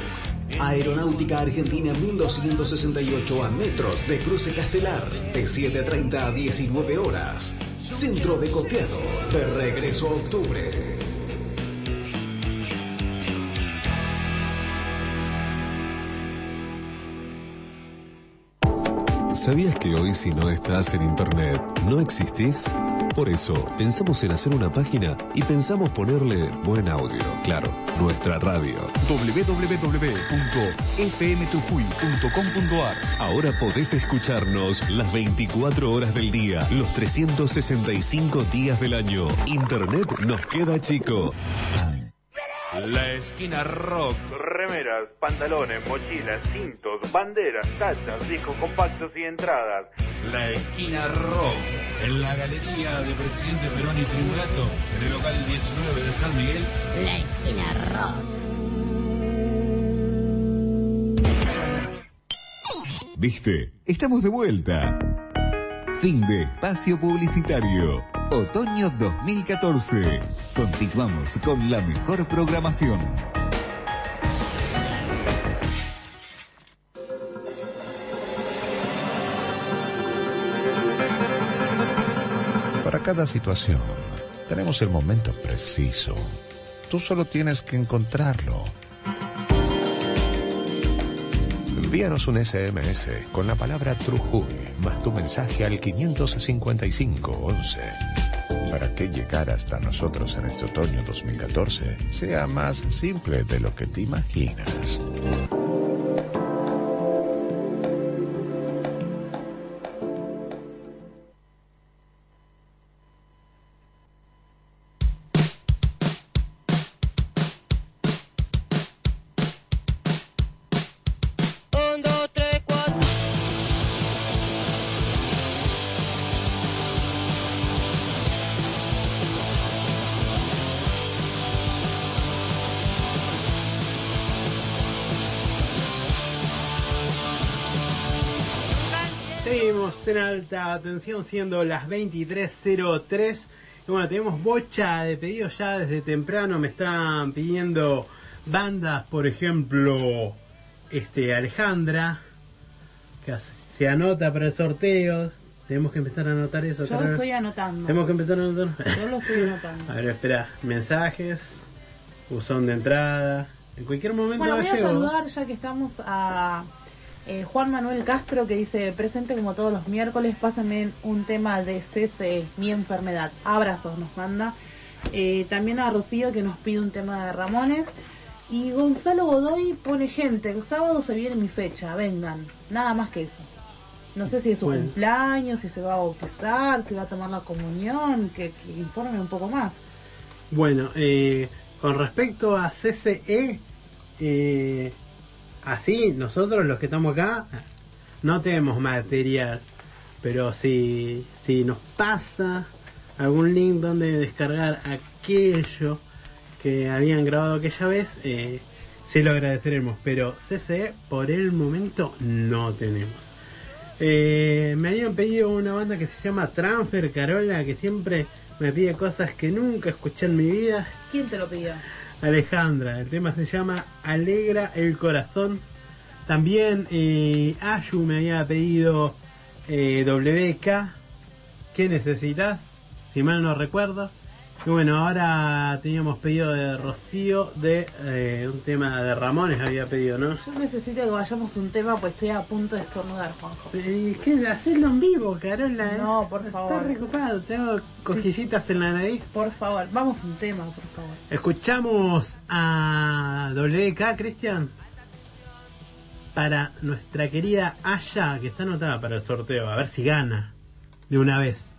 Aeronáutica Argentina 1268 a metros de Cruce Castelar, de 7.30 a 19 horas. Centro de copiado de regreso a octubre. ¿Sabías que hoy si no estás en internet no existís? Por eso pensamos en hacer una página y pensamos ponerle buen audio, claro, nuestra radio. www.fmtujuy.com.ar Ahora podés escucharnos las 24 horas del día, los 365 días del año. Internet nos queda chico. La esquina rock. Remeras, pantalones, mochilas, cintos, banderas, tachas, discos compactos y entradas. La esquina rock. En la galería de Presidente Perón y Triunvirato, en el local 19 de San Miguel. La esquina rock. ¿Viste? Estamos de vuelta. Fin de espacio publicitario. Otoño 2014. Continuamos con la mejor programación. Para cada situación, tenemos el momento preciso. Tú solo tienes que encontrarlo. Envíanos un SMS con la palabra Trujuy más tu mensaje al 55511 para que llegar hasta nosotros en este otoño 2014 sea más simple de lo que te imaginas. Siendo las 23.03 y bueno, tenemos bocha de pedidos ya desde temprano, me están pidiendo bandas, por ejemplo, este Alejandra, que se anota para el sorteo, tenemos que empezar a anotar eso. Yo Carol. estoy anotando. Tenemos que empezar a anotar. Yo lo estoy anotando. A ver, espera, mensajes, buzón de entrada, en cualquier momento Bueno, voy a llego. saludar ya que estamos a eh, Juan Manuel Castro que dice presente como todos los miércoles, pásenme un tema de CCE, mi enfermedad. Abrazos nos manda. Eh, también a Rocío que nos pide un tema de Ramones. Y Gonzalo Godoy pone gente, el sábado se viene mi fecha, vengan. Nada más que eso. No sé si es su Bueno. cumpleaños, si se va a bautizar, si va a tomar la comunión, que, que informe un poco más. Bueno, eh, con respecto a CCE, eh, así nosotros los que estamos acá no tenemos material, pero si, si nos pasa algún link donde descargar aquello que habían grabado aquella vez, eh, sí lo agradeceremos, pero CCE por el momento no tenemos. Eh, me habían pedido una banda que se llama Transfer Carola, que siempre me pide cosas que nunca escuché en mi vida. ¿Quién te lo pidió? Alejandra, el tema se llama Alegra el Corazón. También eh, Ayu me había pedido eh, WK, ¿qué necesitas? Si mal no recuerdo. Y bueno, ahora teníamos pedido de Rocío de eh, un tema de Ramones, había pedido, ¿no? Yo necesito que vayamos un tema, pues estoy a punto de estornudar, Juanjo. ¿Y qué? Hacerlo en vivo, Carola. No, es- por Está favor. recopado, tengo cosquillitas en la nariz. Por favor, vamos un tema, por favor. Escuchamos a WK, Cristian, para nuestra querida Aya, que está anotada para el sorteo, a ver si gana de una vez.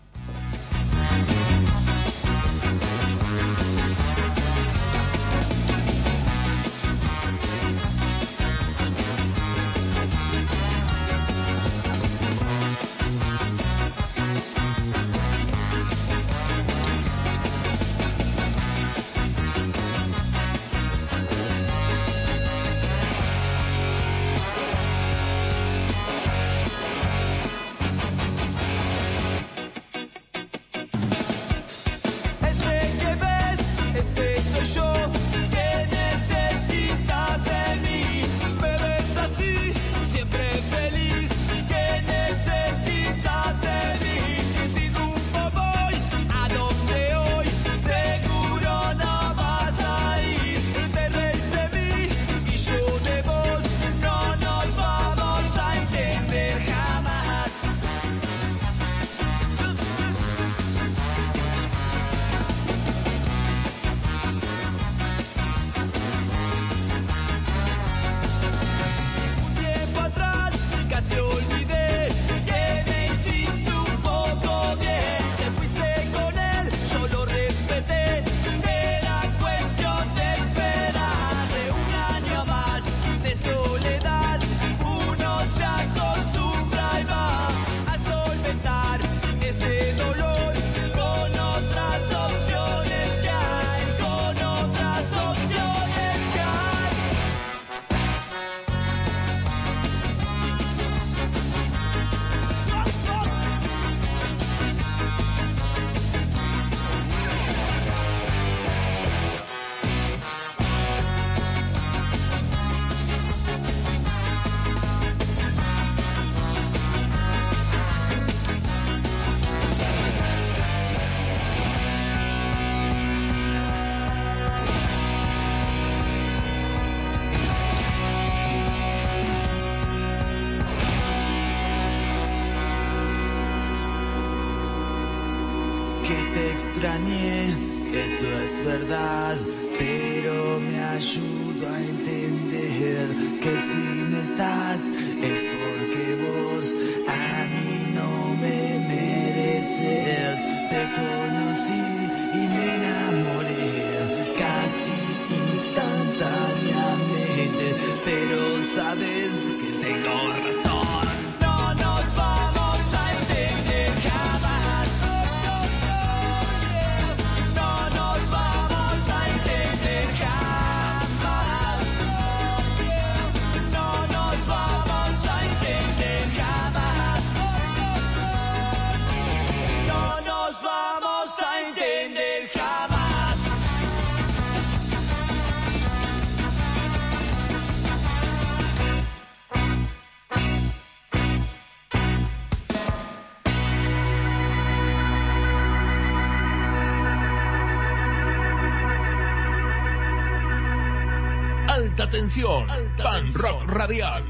Alta tensión. Pan. Rock radial.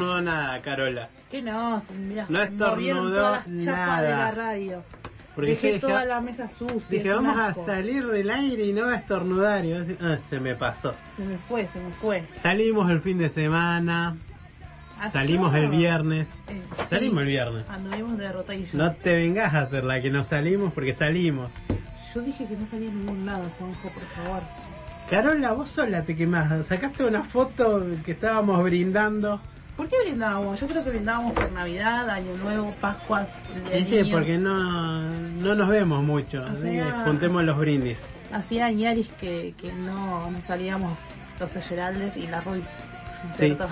Estornudó nada, Carola. Que no, mira, No estornudó todas las chapas de la radio. Porque Dejé dije, toda la mesa sucia. Dije, vamos a salir del aire y no va a estornudar. Y ah, se me pasó. Se me fue, se me fue. Salimos el fin de semana. Salimos el viernes. Eh, Salimos sí, el viernes. Anduvimos de. No te vengas a hacer la que no salimos porque salimos. Yo dije que no salía a ningún lado, Juanjo, por favor. Carola, vos sola te quemás. Sacaste una foto que estábamos brindando ¿Por qué brindábamos? Yo creo que brindábamos por Navidad, Año Nuevo, Pascuas, Y sí, porque no, no nos vemos mucho, así que sea- juntemos los brindis. Hacía añaris que, que no, no salíamos los Geraldes y la Ruiz. ¿no es Sí. cierto?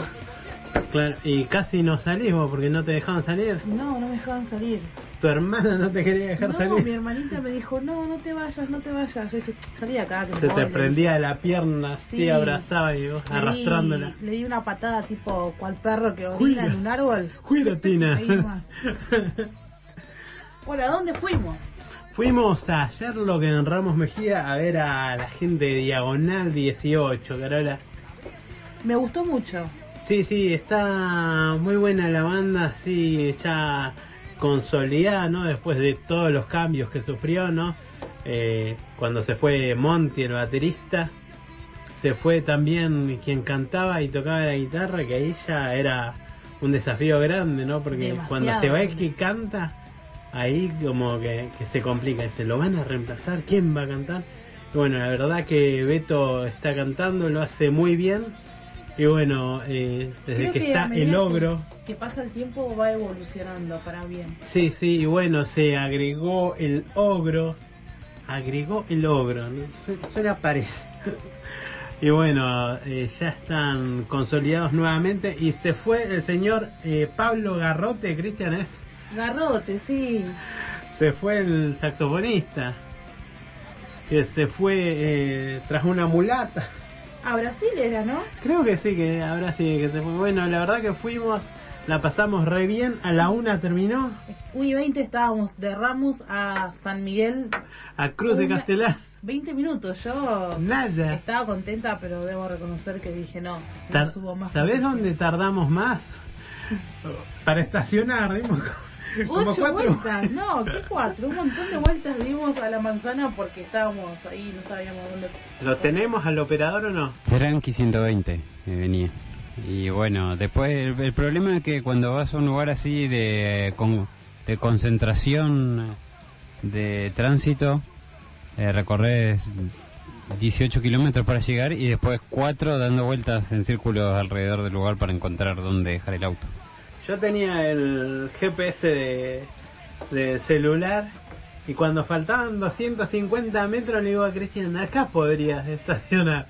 Claro, y casi no salimos porque no te dejaban salir. No, no me dejaban salir. Tu hermana no te quería dejar no, salir. mi hermanita me dijo, no, no te vayas, no te vayas. Yo dije, salí de acá. Que Se te voy". prendía la pierna así, Sí. abrazaba y vos Le di- arrastrándola. Le di una patada tipo cual perro que orina en un árbol. Cuida, Tina. Bueno, ¿a dónde fuimos? Fuimos a Sherlock en Ramos Mejía a ver a la gente de Diagonal 18, Carola. Me gustó mucho. Sí, sí, está muy buena la banda, sí, ya consolidada, ¿no? Después de todos los cambios que sufrió, ¿no? Eh, cuando se fue Monty, el baterista, se fue también quien cantaba y tocaba la guitarra, que ahí ya era un desafío grande, ¿no? Porque Demasiado cuando se va el que canta, ahí como que, que se complica, ¿se lo van a reemplazar? ¿Quién va a cantar? Bueno, la verdad que Beto está cantando, lo hace muy bien. Y bueno, eh, desde Creo que, está el ogro, Que, pasa el tiempo va evolucionando para bien. sí, sí, y bueno, se agregó el ogro, agregó el ogro, ¿no? Su- suena parece. Y bueno, eh, ya están consolidados nuevamente y se fue el señor eh, Pablo Garrote, Cristian es, Garrote, sí. se fue el saxofonista, que se fue eh, tras una mulata. A Brasil era, ¿no? Creo que sí, que ahora sí que se fue. Bueno, la verdad que fuimos, la pasamos re bien, a la una terminó, 1 y 20 estábamos de Ramos a San Miguel. a Cruz de Castelar. 20 minutos. Yo Nada. estaba contenta, pero debo reconocer que dije no. No subo más. ¿Sabés dónde tardamos más? Para estacionar, dimos como, Ocho cuatro. vueltas, no, ¿qué cuatro? Un montón de vueltas dimos a la manzana porque estábamos ahí, no sabíamos dónde. ¿Lo tenemos al operador o no? Seranqui 120 me venía. Y bueno, después el, el problema es que cuando vas a un lugar así de, con- de concentración de tránsito, eh, recorres 18 kilómetros para llegar y después 4 dando vueltas en círculos alrededor del lugar para encontrar dónde dejar el auto. Yo tenía el GPS de, de celular y cuando faltaban 250 metros le digo a Cristian, acá podrías estacionar.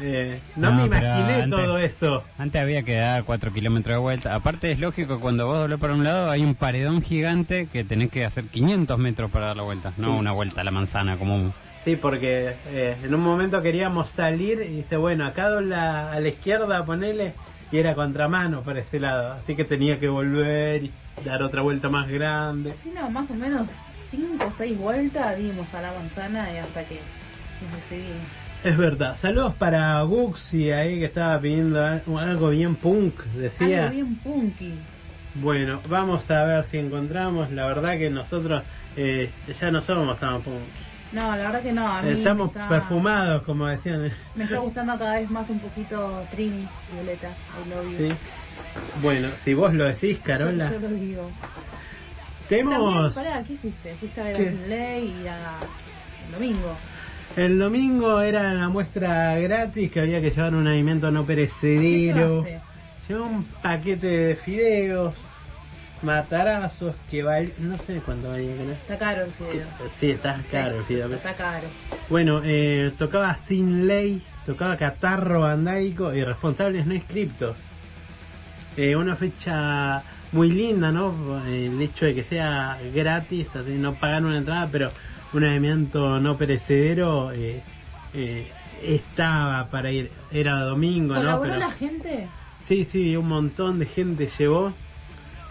Eh, no, me imaginé antes- todo eso. Antes había que dar 4 kilómetros de vuelta. Aparte es lógico que cuando vos doblás para un lado hay un paredón gigante que tenés que hacer 500 metros para dar la vuelta, no Sí. una vuelta a la manzana como un... Sí, porque eh, en un momento queríamos salir y dice, bueno, acá dobla a la izquierda, ponele, y era contramano para ese lado. Así que tenía que volver y dar otra vuelta más grande. Sí, no, más o menos 5 o 6 vueltas dimos a la manzana y hasta que nos decidimos. Es verdad. Saludos para Guxi ahí que estaba pidiendo al- algo bien punk, decía. Algo bien punky. Bueno, vamos a ver si encontramos. La verdad que nosotros eh, ya no somos tan punk. No, la verdad que no. A mí Estamos está, perfumados, como decían. Me está gustando cada vez más un poquito Trini, Violeta. I love you. Sí. Bueno, si vos lo decís, Carola. Yo, yo lo digo. También, Tenemos pará, ¿qué hiciste? Fuiste a ver ¿Qué? a y a el domingo. el domingo era la muestra gratis que había que llevar un alimento no perecedero. Llevé un paquete de fideos, matarazos que val no sé cuánto valía no Está caro el fideo. Sí, está caro el fideo. Está caro. Bueno, eh, tocaba Sin Ley, tocaba Catarro Bandaico y Responsables No Inscriptos. Eh, una fecha muy linda, ¿no? El hecho de que sea gratis, así no pagar una entrada, pero un alimento no perecedero eh, eh, estaba para ir. Era domingo, ¿no? ¿Colaboró Pero, la gente? Sí, sí, un montón de gente llevó.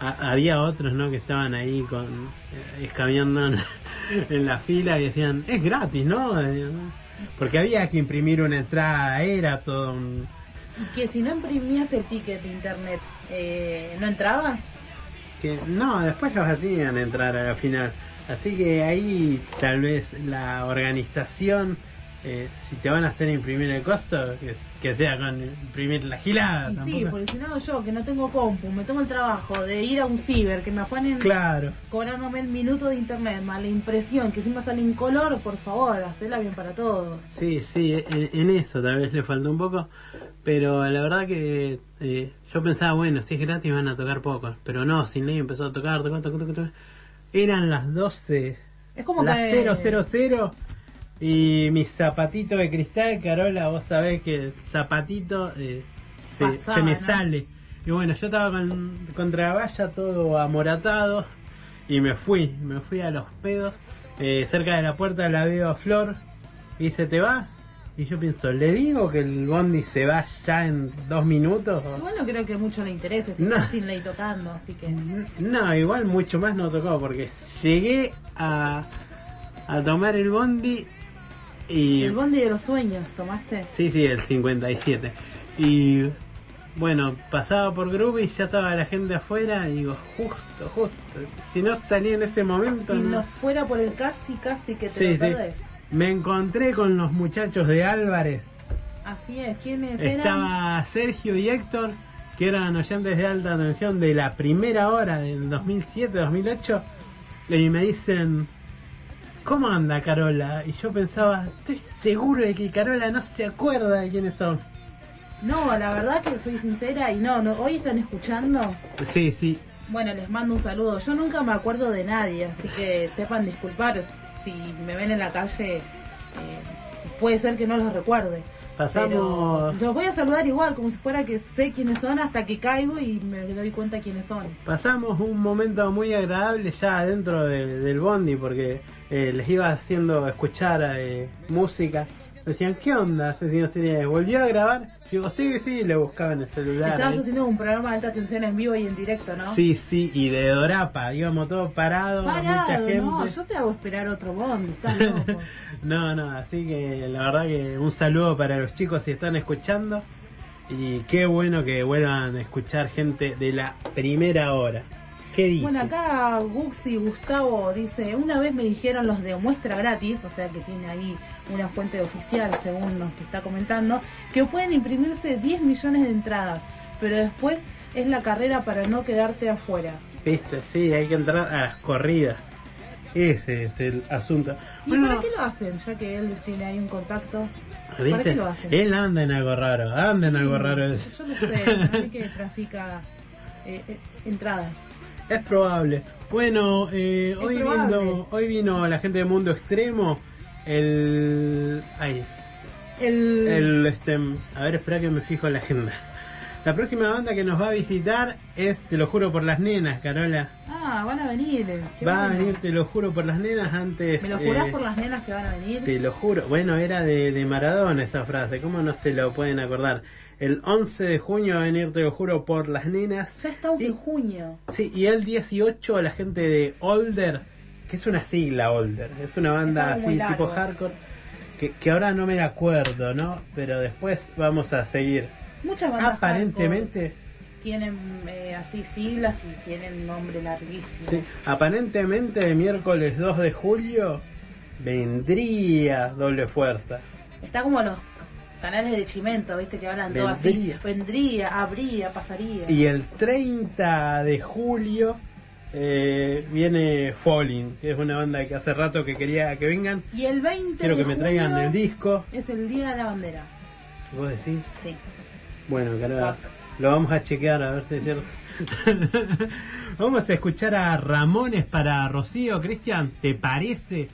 Ha- había otros, ¿no? Que estaban ahí con eh, escabeando en, en la fila y decían, es gratis, ¿no? Porque había que imprimir una entrada, era todo un... Que si no imprimías el ticket de internet, eh, ¿no entrabas? Que, no, después los hacían entrar a la final. Así que ahí tal vez la organización eh, si te van a hacer imprimir el costo, que, que sea con imprimir la gilada. Y sí, porque si no yo que no tengo compu, me tomo el trabajo de ir a un ciber, que me afanen Claro. cobrándome el minuto de internet, más la impresión, que encima sale en color, por favor, hacela bien para todos. Sí, sí, en, en eso tal vez le falta un poco, pero la verdad que eh, yo pensaba, bueno, si es gratis van a tocar pocos, pero no, sin ley empezó a tocar, tocar, tocar, tocar, tocar. Eran las 12, Es como las que... 000 y mi zapatito de cristal, Carola, vos sabés que el zapatito eh, se, Pasaba, se me ¿no? sale. Y bueno, yo estaba con, contra la valla todo amoratado y me fui, me fui a los pedos. Eh, cerca de la puerta la veo a Flor y dice, ¿te vas? Y yo pienso, ¿le digo que el bondi se va ya en dos minutos? Igual no creo que mucho le interese si No. está sin ley tocando, así que... No, igual mucho más no tocó porque llegué a, a tomar el bondi y... El bondi de los sueños, ¿tomaste? Sí, sí, el 57. Y bueno, pasaba por grupo y ya estaba la gente afuera y digo, justo, justo. Si no salí en ese momento... Si no- fuera por el casi, casi que te Sí, lo sí. perdés. Me encontré con los muchachos de Álvarez. Así es, ¿quiénes eran? Estaba Sergio y Héctor, que eran oyentes de alta tensión de la primera hora del 2007-2008, y me dicen, ¿cómo anda Carola? Y yo pensaba, estoy seguro de que Carola no se acuerda de quiénes son. No, la verdad que soy sincera y no, no, hoy están escuchando. Sí, sí, Bueno, les mando un saludo. Yo nunca me acuerdo de nadie, así que sepan disculpar si me ven en la calle. eh, puede ser que no los recuerde. pasamos, Pero los voy a saludar igual, como si fuera que sé quiénes son hasta que caigo y me doy cuenta quiénes son. pasamos un momento muy agradable ya dentro de- del bondi, porque eh, les iba haciendo escuchar eh, música. Decían, ¿qué onda? Asesino? ¿Volvió a grabar? Yo digo, sí, sí, le buscaba en el celular. Estabas ahí. haciendo un programa de alta tensión en vivo y en directo, ¿no? Sí, sí, y de Dorapa, íbamos todos parados, mucha Parado, gente. no, yo te hago esperar otro estás loco. No, no, así que la verdad que un saludo para los chicos si están escuchando. Y qué bueno que vuelvan a escuchar gente de la primera hora. ¿Qué dice? Bueno, acá Guxi Gustavo dice, una vez me dijeron los de muestra gratis, o sea que tiene ahí una fuente oficial según nos está comentando, que pueden imprimirse 10 millones de entradas, pero después es la carrera para no quedarte afuera. Viste, sí, hay que entrar a las corridas. Ese es el asunto. ¿Y Bueno, para qué lo hacen? Ya que él tiene ahí un contacto. ¿Para qué lo hacen? Él anda en algo raro, anda en algo raro. Yo lo sé, sé que trafica eh, eh, entradas. Es probable. Bueno, eh, hoy, probable. vino, hoy vino la gente de Mundo Extremo. El. Ay, El, el. Este, a ver, espera que me fijo en la agenda. La próxima banda que nos va a visitar es Te lo juro por las nenas, Carola. Ah, van a venir. qué Va a venir Te lo juro por las nenas antes. ¿Me lo jurás eh, por las nenas que van a venir? Te lo juro. Bueno, era de, de Maradona esa frase. ¿Cómo no se lo pueden acordar? El 11 de junio va a venir Te lo juro por las nenas. Ya estamos en junio. Sí, y el 18 la gente de Older, que es una sigla Older, es una banda Es así tipo hardcore, que, que ahora no me la acuerdo, ¿no? Pero después vamos a seguir. Muchas bandas Aparentemente, tienen eh, así siglas y tienen nombre larguísimo. sí, aparentemente el miércoles 2 de julio vendría doble fuerza. Está como los canales de Chimento, ¿viste? Que hablan todo así. Vendría, habría, pasaría. Y el 30 de julio eh, viene Falling, que es una banda que hace rato que quería que vengan. Y el 20 Quiero de que me traigan julio el disco. Es el Día de la Bandera. ¿Vos decís? Sí. Bueno, lo vamos a chequear a ver si es cierto. vamos a escuchar a Ramones para Rocío. Cristian, ¿te parece?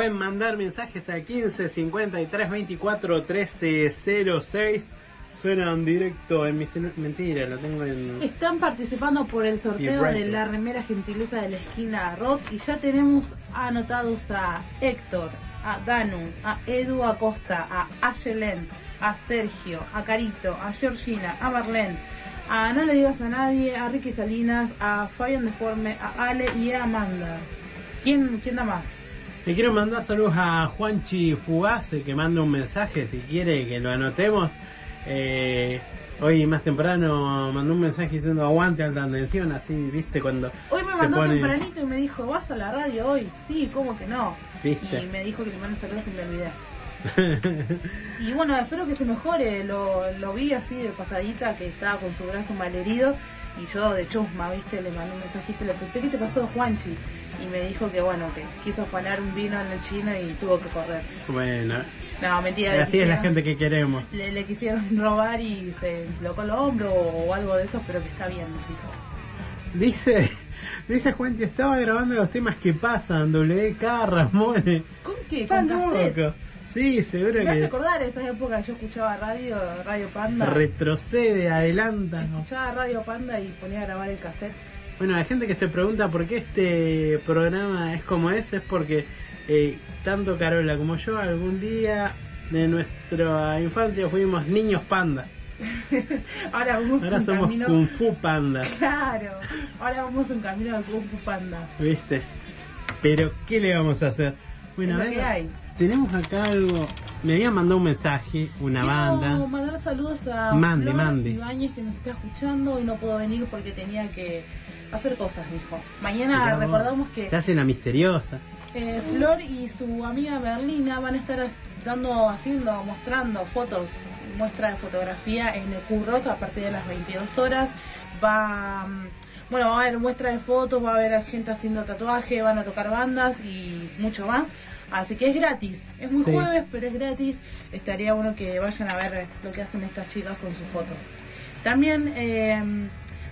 Pueden mandar mensajes al 15 53 24 13 06. Suena en directo en mi Mentira, lo tengo en. Están participando por el sorteo de la remera gentileza de la esquina rock y ya tenemos anotados a Héctor, a Danu, a Edu Acosta, a Ayelen, a Sergio, a Carito, a Georgina, a Marlene, a No le digas a nadie, a Ricky Salinas, a Fabián Deforme, a Ale y a Amanda. ¿Quién, quién da más? Le quiero mandar saludos a Juanchi Fugase que manda un mensaje si quiere que lo anotemos. Eh, hoy más temprano mandó un mensaje diciendo aguante alta tensión, así, viste, cuando Hoy me mandó pone- tempranito y me dijo, ¿vas a la radio hoy? Sí, ¿cómo que no? ¿Viste? Y me dijo que le mande saludos y me olvidé. Y bueno, espero que se mejore. Lo, lo vi así de pasadita, que estaba con su brazo malherido. Y yo de chusma, ¿viste? Le mandé un mensajito, le pregunté qué te pasó, Juanchi. Y me dijo que bueno, que quiso afanar un vino en el chino y tuvo que correr. Bueno, No, mentira. así es la gente que queremos. Le, le quisieron robar y se dislocó el hombro o algo de eso, pero que está bien, nos dijo. Dice, dice Juanchi, estaba grabando los temas que pasan, WK, Ramones. ¿Con qué? ¿Con cassette? loco. Sí, seguro Me hace que acordar esa época que yo escuchaba radio, Radio Panda. retrocede, adelanta. Escuchaba Radio Panda y ponía a grabar el cassette. Bueno, hay gente que se pregunta por qué este programa es como es, es porque eh, tanto Carola como yo algún día de nuestra infancia fuimos niños panda. Ahora vamos Ahora un somos camino. Kung Fu panda, Claro, ahora vamos un camino de Kung Fu Panda. ¿viste? Pero, ¿qué le vamos a hacer? Bueno, a ver, hay. tenemos acá algo. Me habían mandado un mensaje, una Quiero banda. mandar saludos a Mande, Flor mande. Que nos está escuchando y no puedo venir porque tenía que hacer cosas, dijo. Mañana recordamos que Se hace la misteriosa. eh, Flor y su amiga Berlina van a estar dando, haciendo, mostrando fotos, muestra de fotografía en el Q-Rock a partir de las 22 horas. Va, mm, bueno, va a haber muestra de fotos, va a haber gente haciendo tatuaje, van a tocar bandas y mucho más. Así que es gratis, es muy Sí. jueves, pero es gratis. Estaría bueno que vayan a ver lo que hacen estas chicas con sus fotos. También eh,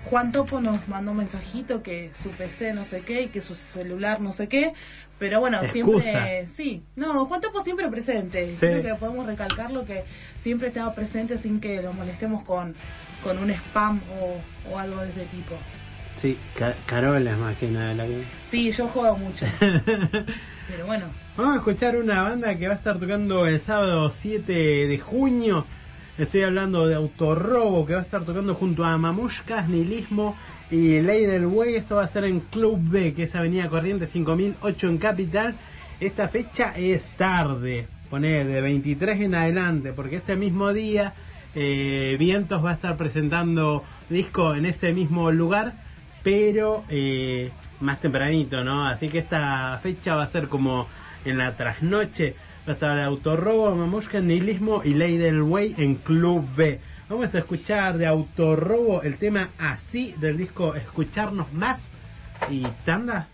Juan Topo nos mandó un mensajito que su PC no sé qué y que su celular no sé qué. Pero bueno, Excusa. siempre. Sí, no, Juan Topo siempre presente. Sí. Creo que podemos recalcarlo que siempre estaba presente sin que lo molestemos con, con un spam o, o algo de ese tipo. Sí, Ca- Carola es más que nada la que. Sí, yo juego mucho. pero bueno, Vamos a escuchar una banda que va a estar tocando el sábado 7 de junio. Estoy hablando de Autorrobo, que va a estar tocando junto a Mamushkas, Nihilismo y Ley del Way. Esto va a ser en Club B, que es Avenida Corriente 5008 en Capital. Esta fecha es tarde, pone de 23 en adelante, porque ese mismo día eh, Vientos va a estar presentando disco en ese mismo lugar, pero eh, más tempranito, ¿no? Así que esta fecha va a ser como en la trasnoche. Va a estar Autorrobo, Mamushka, Nihilismo y Ley del Way en Club B. Vamos a escuchar de Autorrobo el tema así del disco Escucharnos Más y Tanda.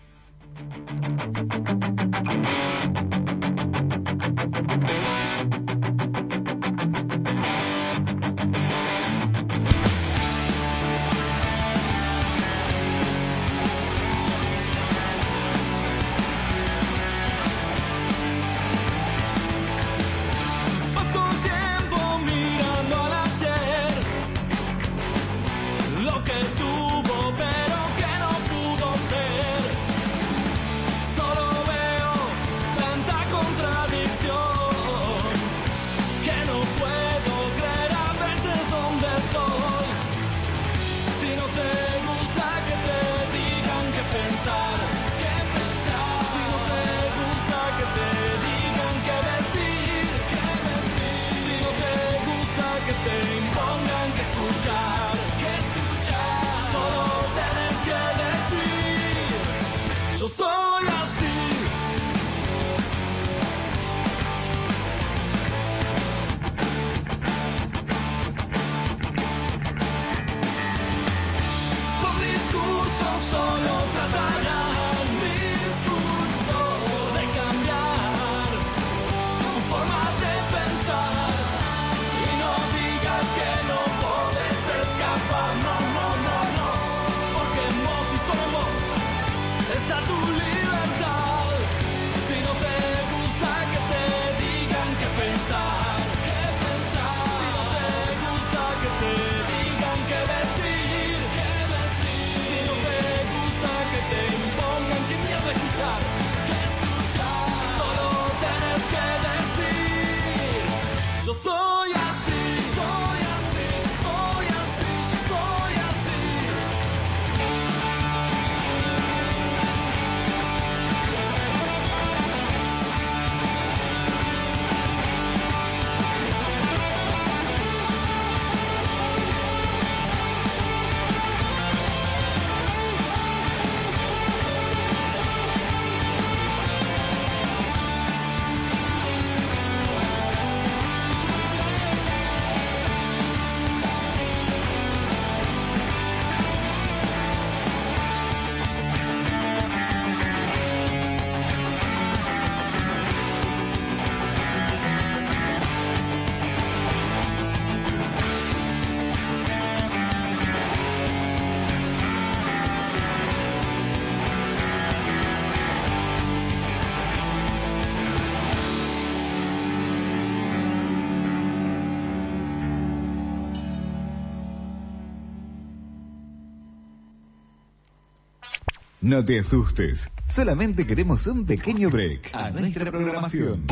No te asustes, solamente queremos un pequeño break a nuestra programación.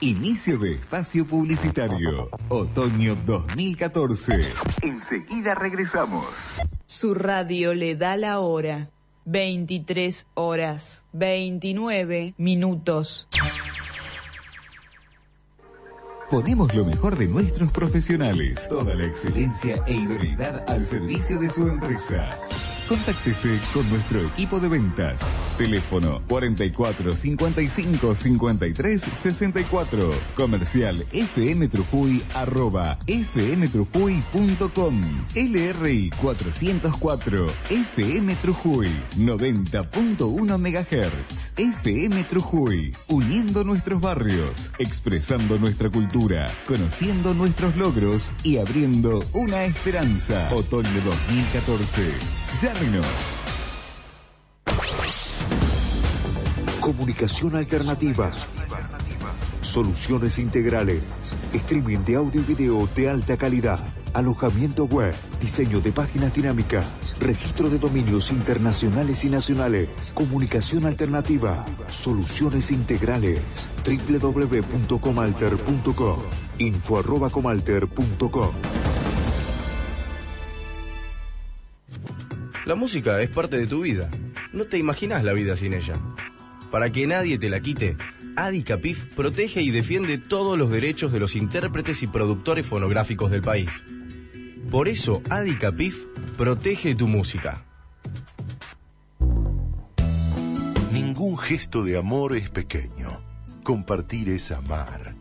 Inicio de espacio publicitario, otoño 2014. Enseguida regresamos. Su radio le da la hora. 23 horas 29 minutos. Ponemos lo mejor de nuestros profesionales, toda la excelencia e idoneidad al servicio de su empresa. Contáctese con nuestro equipo de ventas. Teléfono 44 55 53 64. Comercial FM Trujuy arroba fmtrujuy.com. LRI 404 FM Trujuy 90.1 MHz. FM Trujuy. Uniendo nuestros barrios, expresando nuestra cultura, conociendo nuestros logros y abriendo una esperanza. Otoño 2014. Llámenos. Comunicación alternativa. Soluciones integrales. Streaming de audio y video de alta calidad. Alojamiento web. Diseño de páginas dinámicas. Registro de dominios internacionales y nacionales. Comunicación alternativa. Soluciones integrales. www.comalter.com. Info La música es parte de tu vida. No te imaginas la vida sin ella. Para que nadie te la quite, Adi Capif protege y defiende todos los derechos de los intérpretes y productores fonográficos del país. Por eso, Adi Capif protege tu música. Ningún gesto de amor es pequeño. Compartir es amar.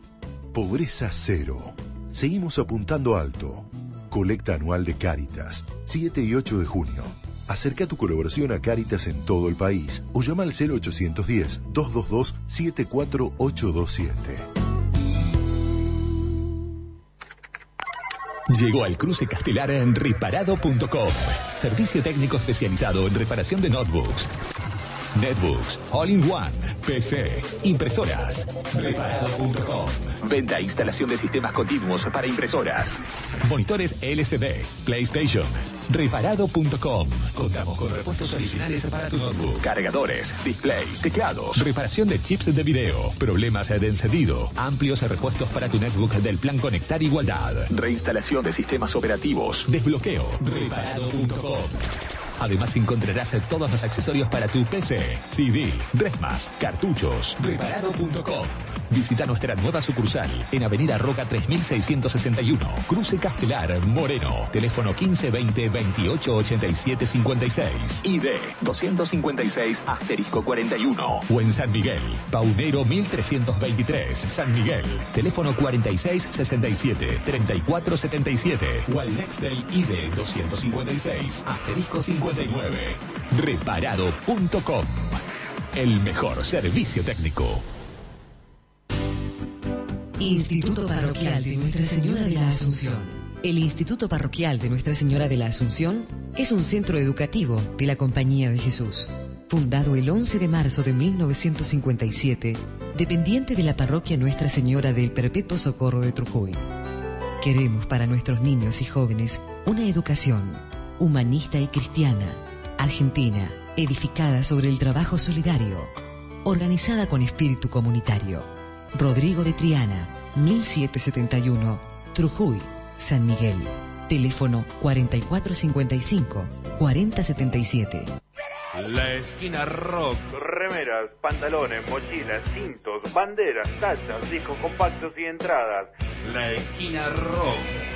Pobreza cero. Seguimos apuntando alto. Colecta anual de Cáritas, 7 y 8 de junio. Acerca tu colaboración a Cáritas en todo el país o llama al 0810-222-74827. Llegó al cruce castelar en reparado.com. Servicio técnico especializado en reparación de notebooks, netbooks, all-in-one, PC, impresoras. Reparado.com. Venta e instalación de sistemas continuos para impresoras. Monitores LCD, PlayStation. Reparado.com. Contamos con repuestos originales para tu notebook. Cargadores, display, teclados. Reparación de chips de video. Problemas de encendido. Amplios repuestos para tu netbook del plan Conectar Igualdad. Reinstalación de sistemas operativos. Desbloqueo. Reparado.com. Además encontrarás todos los accesorios para tu PC, CD, Resmas, cartuchos. Reparado.com. Visita nuestra nueva sucursal en Avenida Roca 3661, Cruce Castelar, Moreno. Teléfono 1520 28 87 56. ID 256 asterisco 41. O en San Miguel, Paunero 1323, San Miguel. Teléfono 46 67 34 77. O al Nextel ID 256 asterisco 59. Reparado.com. El mejor servicio técnico. Instituto Parroquial de Nuestra Señora de la Asunción. El Instituto Parroquial de Nuestra Señora de la Asunción es un centro educativo de la Compañía de Jesús, fundado el 11 de marzo de 1957, dependiente de la Parroquia Nuestra Señora del Perpetuo Socorro de Trujuy. Queremos para nuestros niños y jóvenes una educación humanista y cristiana, argentina, edificada sobre el trabajo solidario, organizada con espíritu comunitario. Rodrigo de Triana, 1771, Trujuy, San Miguel. Teléfono 4455-4077. La esquina rock. Remeras, pantalones, mochilas, cintos, banderas, tachas, discos compactos y entradas. La esquina rock.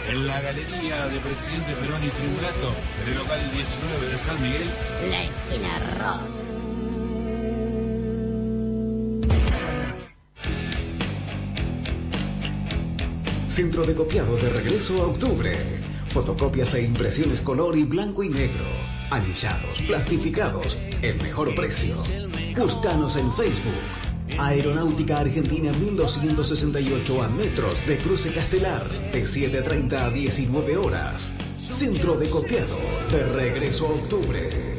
En la galería de Presidente Perón y Triunvirato, en el local 19 de San Miguel. La esquina rock. Centro de copiado de regreso a octubre. Fotocopias e impresiones color y blanco y negro. Anillados, plastificados, el mejor precio. Búscanos en Facebook. Aeronáutica Argentina 1268 a metros de Cruce Castelar, de 7.30 a 19 horas. Centro de copiado de regreso a octubre.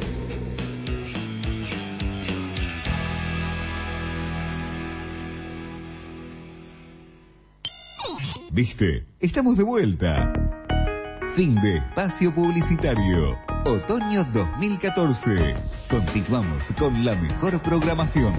¿Viste? Estamos de vuelta. Fin de espacio publicitario. Otoño 2014. Continuamos con la mejor programación.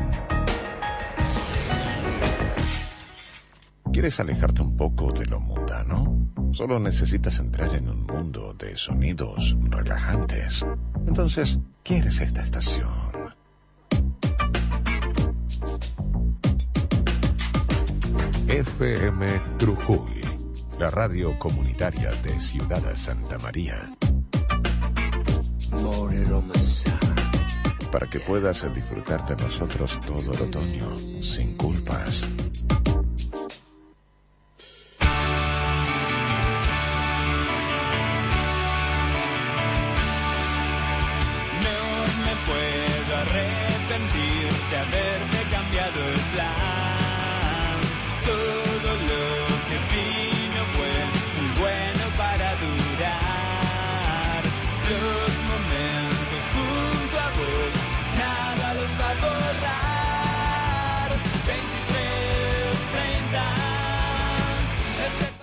¿Quieres alejarte un poco de lo mundano? Solo necesitas entrar en un mundo de sonidos relajantes. Entonces, ¿quieres esta estación? FM Trujuy, la radio comunitaria de Ciudad Santa María. Para que puedas disfrutar de nosotros todo el otoño sin culpas.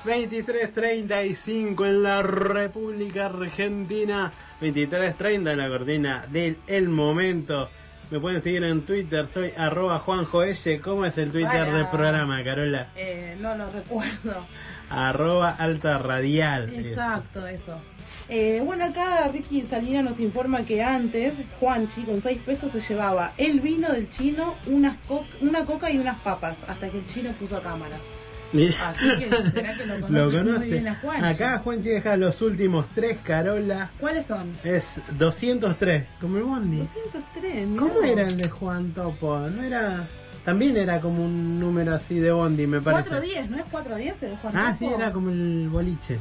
23.35 en la República Argentina, 23.30 en la cortina del El Momento. Me pueden seguir en Twitter, soy arroba Juanjo S. ¿Cómo es el Twitter Hola. del programa, Carola? Eh, no lo recuerdo. Arroba alta radial. Exacto, eso. Eh, bueno, acá Ricky Salina nos informa que antes Juanchi con 6 pesos se llevaba el vino del chino, unas co- una coca y unas papas, hasta que el chino puso cámaras. Mira. Así que, ¿será que lo conoce? Lo muy conoce. bien a Juanchi? Acá Juanchi deja los últimos tres, Carola. ¿Cuáles son? Es 203, como el Bondi. 203, mirá ¿Cómo era el de Juan Topo? ¿No era...? También era como un número así de Bondi, me parece. 410, ¿no es 410 el Juan Ah, Topo? sí, era como el boliche.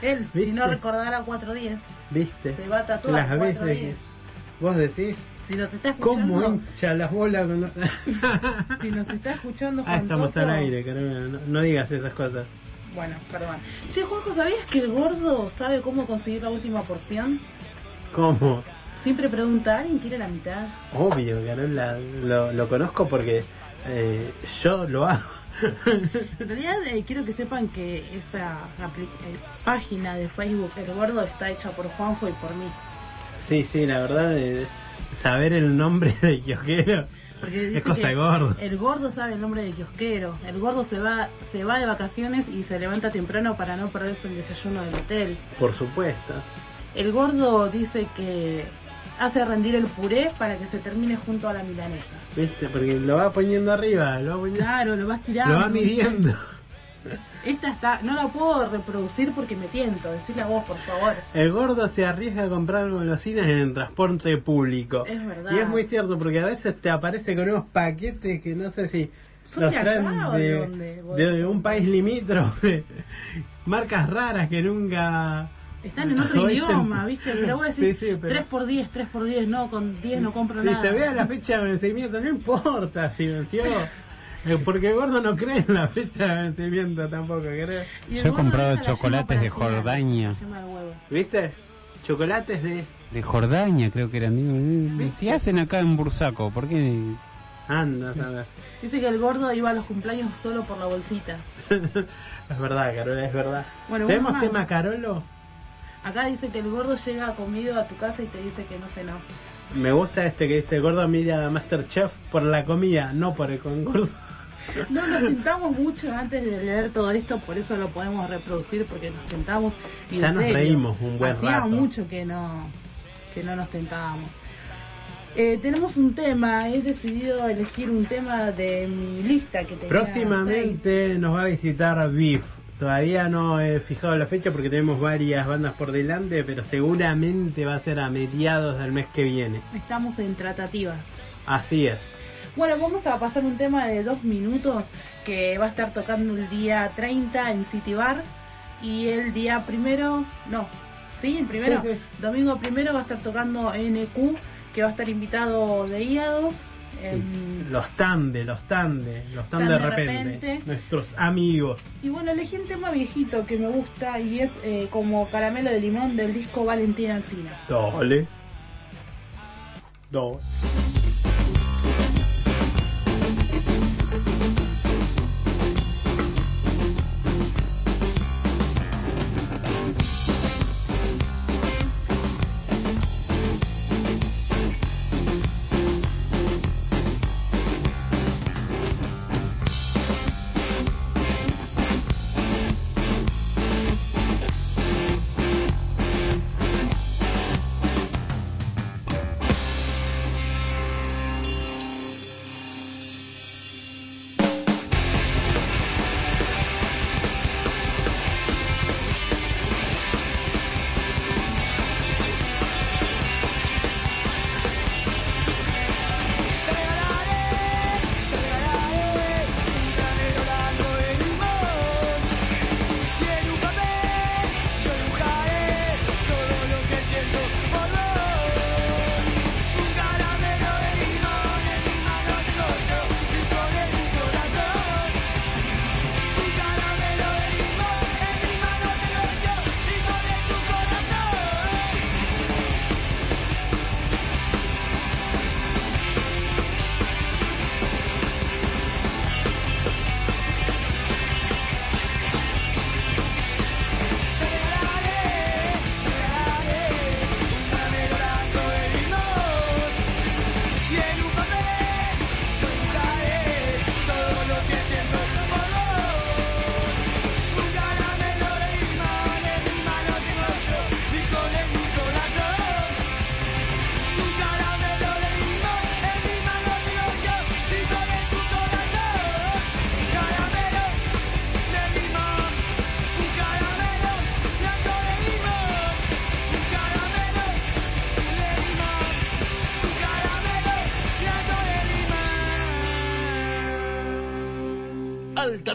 Él, si ¿Viste? no recordara 410, ¿Viste? se va a tatuar Las veces 410. que... ¿Vos decís? Si nos está escuchando, ¿Cómo hincha las bolas con los- si nos está escuchando Juan Ah, estamos al aire. No, no digas esas cosas. Bueno, perdón. Che, Juanjo, ¿sabías que el gordo sabe cómo conseguir la última porción? ¿Cómo? Siempre pregunta, ¿alguien quiere la mitad? Obvio, Carola. Lo, lo conozco porque eh, yo lo hago. En realidad eh, quiero que sepan que esa eh, página de Facebook, El Gordo, está hecha por Juanjo y por mí. Sí, sí, la verdad, eh, saber el nombre de kiosquero es cosa de gordo. El gordo sabe el nombre de kiosquero. El gordo se va, se va de vacaciones y se levanta temprano para no perderse el desayuno del hotel. Por supuesto. El gordo dice que hace rendir el puré para que se termine junto a la milanesa. ¿Viste? Porque lo va poniendo arriba, lo va poniendo. Claro, lo vas tirando. Lo va midiendo. Esta está, no la puedo reproducir porque me tiento. Decirle a vos, por favor. El gordo se arriesga a comprar golosinas en el transporte público. Es verdad. Y es muy cierto porque a veces te aparece con unos paquetes que no sé si ¿Son los traen de de, dónde? de un país limítrofe. Marcas raras que nunca... Están en otro idioma, ¿viste? Pero vos decís Sí, sí, pero- 3 por 10, 3 por 10, no, con 10 no compro Si nada. se vea la fecha de vencimiento, no importa si venció. eh, Porque el gordo no cree en la fecha de vencimiento tampoco, creo. Yo he comprado chocolates de Jordania. ¿Viste? Chocolates de... De Jordania creo que eran. Digo, Si hacen acá en Bursaco, ¿por qué? Anda, a ver. Dice que el gordo iba a los cumpleaños solo por la bolsita. Es verdad, Carola, es verdad. Bueno, ¿Tenemos más. tema Carolo? Acá dice que el gordo llega comido a tu casa y te dice que no cenó. Me gusta este que dice gordo mira a Masterchef por la comida, no por el concurso. No nos tentamos mucho antes de leer todo esto, por eso lo podemos reproducir porque nos tentamos. Y Ya nos serio, reímos un buen hacía rato. mucho que no, que no nos tentábamos. Eh, tenemos un tema, he decidido elegir un tema de mi lista que tenía seis. Próximamente nos va a visitar Beef. Todavía no he fijado la fecha porque tenemos varias bandas por delante, pero seguramente va a ser a mediados del mes que viene. Estamos en tratativas. Así es. Bueno, vamos a pasar un tema de dos minutos que va a estar tocando el día 30 en City Bar y el día primero, no, sí, el primero, Sí, sí. domingo primero va a estar tocando NQ, que va a estar invitado de Hígados. en- Los Tande, los Tande, los Tan Tande de repente. repente. Nuestros amigos. Y bueno, elegí un tema viejito que me gusta y es eh, como caramelo de limón del disco Valentina Encina. Dole. Dole.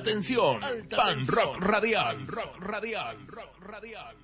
Alta tensión. Pan rock radial. Rock radial. Rock radial.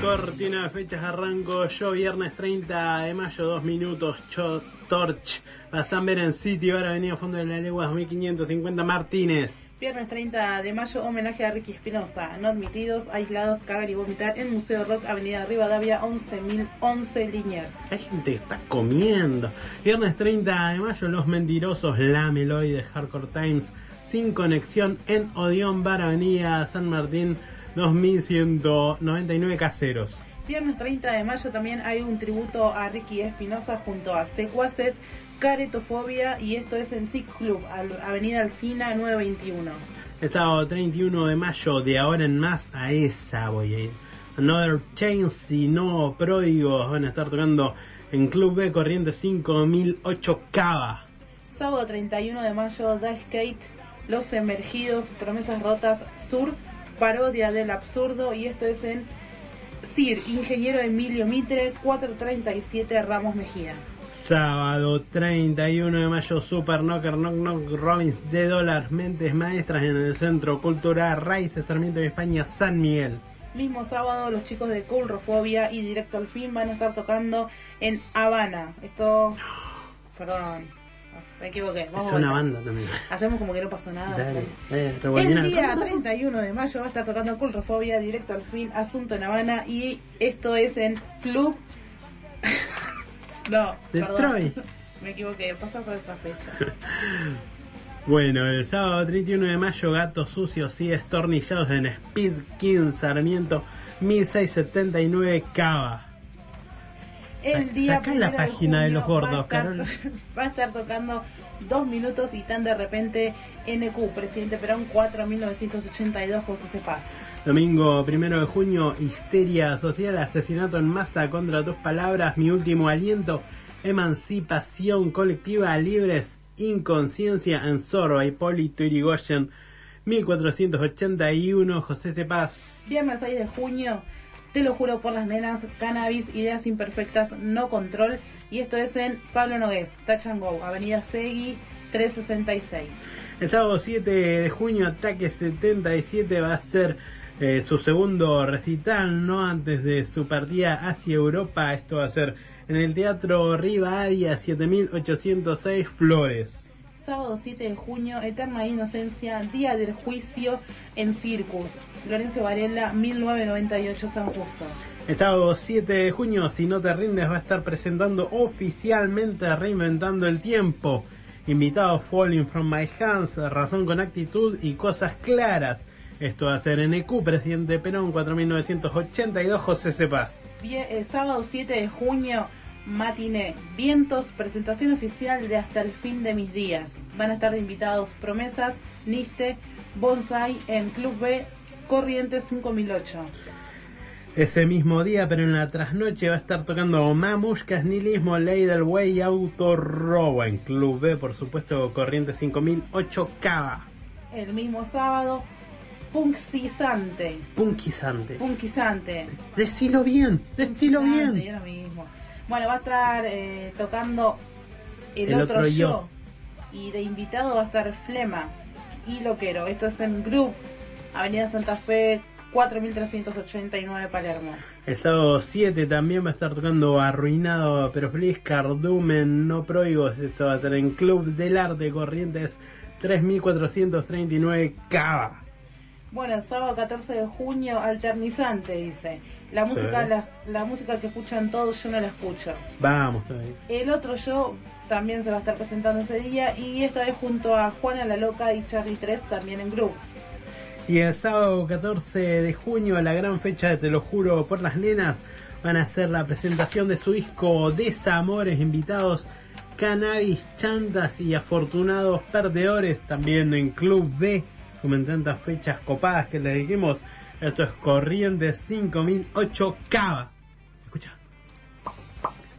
Cortina de fechas arranco yo viernes 30 de mayo, 2 minutos, Cho Torch, a San Beren City, ahora Avenida Fondo de la Legua 2550 Martínez. Viernes 30 de mayo, homenaje a Ricky Espinosa. No admitidos, aislados, cagar y vomitar en Museo Rock, Avenida Rivadavia, 11.011 Liniers. Hay gente que está comiendo. Viernes 30 de mayo, Los Mentirosos, La Meloy de Hardcore Times, sin conexión en Odeon Bar, Avenida San Martín, 2199 Caseros. Viernes 30 de mayo también hay un tributo a Ricky Espinosa junto a Secuaces, Caretofobia y esto es en Sick Club, Avenida Alcina 921. El sábado 31 de mayo, de ahora en más, a esa voy a ir. Another Chains y No Pródigos van a estar tocando en Club B Corriente 5008 Cava. Sábado 31 de mayo, The Skate, Los Emergidos, Promesas Rotas, Sur, parodia del absurdo y esto es en CIR, Ingeniero Emilio Mitre, 437 Ramos Mejía. Sábado 31 de mayo, Super Knocker Knock Knock Robins de Dólar, Mentes Maestras en el Centro Cultural Raíces Sarmiento de España, San Miguel. Mismo sábado, los chicos de Coulrofobia y Directo al Fin van a estar tocando en Habana. Esto. Perdón, me equivoqué. Vamos es una banda también. Hacemos como que no pasó nada. Dale, eh, El día 31 de mayo va a estar tocando Culrofobia, Directo al Fin, Asunto en Habana y esto es en Club. No, perdón. Detroit. Me equivoqué, pasa por esta fecha. Bueno, el sábado 31 de mayo, Gatos Sucios y Estornillados en Speed King Sarmiento 1679 Cava. El día sacá la página de junio los gordos, va a estar- Carol. va a estar tocando dos minutos y tan de repente NQ, Presidente Perón 4.982 José Cepaz. Domingo 1 de junio, Histeria Social, Asesinato en Masa contra tus palabras, Mi último aliento, Emancipación Colectiva, Libres, Inconsciencia en Zorro, Hipólito Irigoyen 1481, José Cepaz. Viernes 6 de junio, te lo juro por las nenas, Cannabis, Ideas Imperfectas, No Control. Y esto es en Pablo Nogués, Touch and Go, Avenida Segui 366. El sábado 7 de junio, Ataque 77 va a ser eh, su segundo recital, no antes de su partida hacia Europa. Esto va a ser en el Teatro Rivadavia 7806 Flores. Sábado 7 de junio, Eterna Inocencia, Día del Juicio en Circus. Florencio Varela, 1998 San Justo. El sábado 7 de junio, Si no te rindes, va a estar presentando oficialmente Reinventando el Tiempo. Invitados Falling from My Hands, Razón con Actitud y Cosas Claras. Esto va a ser en EQ, Presidente Perón, 4982, José Cepaz. El sábado 7 de junio, Matiné, Vientos, presentación oficial de Hasta el fin de mis días. Van a estar de invitados Promesas, Niste, Bonsai en Club B, Corrientes 5008. Ese mismo día, pero en la trasnoche, va a estar tocando Mamushkas, Nihilismo, Ley del Way y Autorrobo en Club B, por supuesto, Corriente 5008 Cava. El mismo sábado, Punxisante. Punkizante. Punxisante. Decilo bien, decilo bien. lo mismo. Bueno, va a estar eh, tocando el, El otro, otro yo. yo. Y de invitado va a estar Flema y Loquero. Esto es en Group, Avenida Santa Fe, 4389 Palermo. El sábado 7 también va a estar tocando Arruinado, pero feliz Cardumen, no prohibos. Esto va a estar en Club del Arte Corrientes 3439 Cava. Bueno, el sábado 14 de junio, alternizante, dice. La música, la, la música que escuchan todos, yo no la escucho. Vamos todavía. El otro yo también se va a estar presentando ese día y esta vez junto a Juana la Loca y Charlie 3 también en Group. Y el sábado 14 de junio, la gran fecha de Te lo juro por las nenas, van a hacer la presentación de su disco Desamores, invitados Cannabis, Chantas y Afortunados Perdedores, también en Club B, como en tantas fechas copadas que les dijimos. Esto es Corriente 5008 Cava. Escucha.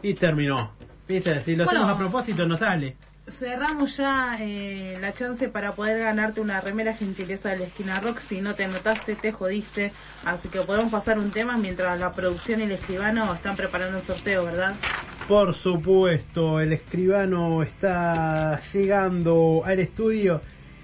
Y terminó. Viste, si lo Bueno. hacemos a propósito no sale. cerramos ya eh, la chance para poder ganarte una remera gentileza de la esquina rock. Si no te anotaste, te jodiste. Así que podemos pasar un tema mientras la producción y el escribano están preparando el sorteo, ¿verdad? Por supuesto, el escribano está llegando al estudio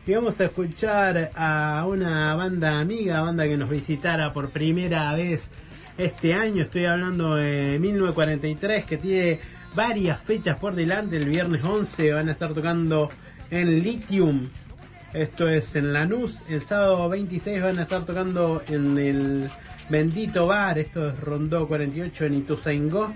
y vamos a escuchar a una banda amiga, banda que nos visitara por primera vez este año. Estoy hablando de 1943, que tiene varias fechas por delante. El viernes 11 van a estar tocando en Lithium. Esto es en Lanús. El sábado 26 van a estar tocando en el Bendito Bar. Esto es Rondó 48 en Ituzaingó.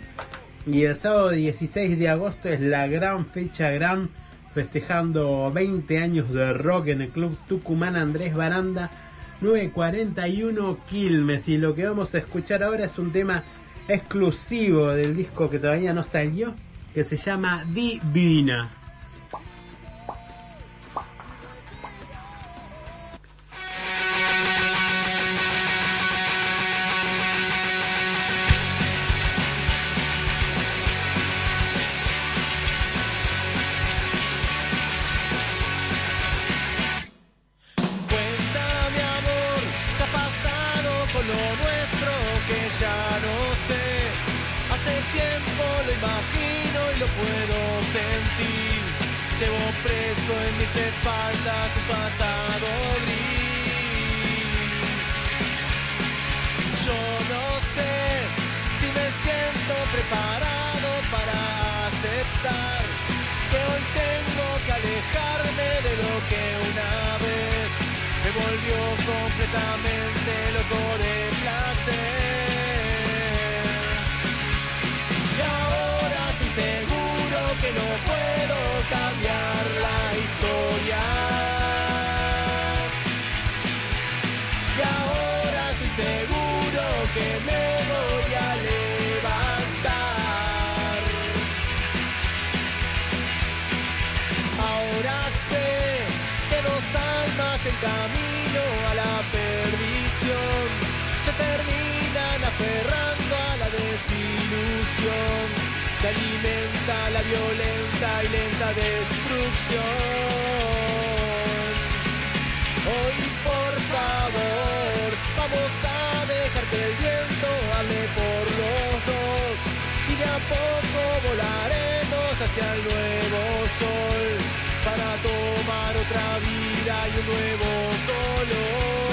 Y el sábado 16 de agosto es la gran fecha gran festejando 20 años de rock en el Club Tucumán Andrés Baranda 941 Quilmes y lo que vamos a escuchar ahora es un tema exclusivo del disco que todavía no salió que se llama Divina. Un pasado gris. Yo no sé si me siento preparado para aceptar que hoy tengo que alejarme de lo que una vez me volvió completamente alimenta la violenta y lenta destrucción. Hoy por favor vamos a dejar que el viento hable por los dos y de a poco volaremos hacia el nuevo sol para tomar otra vida y un nuevo color.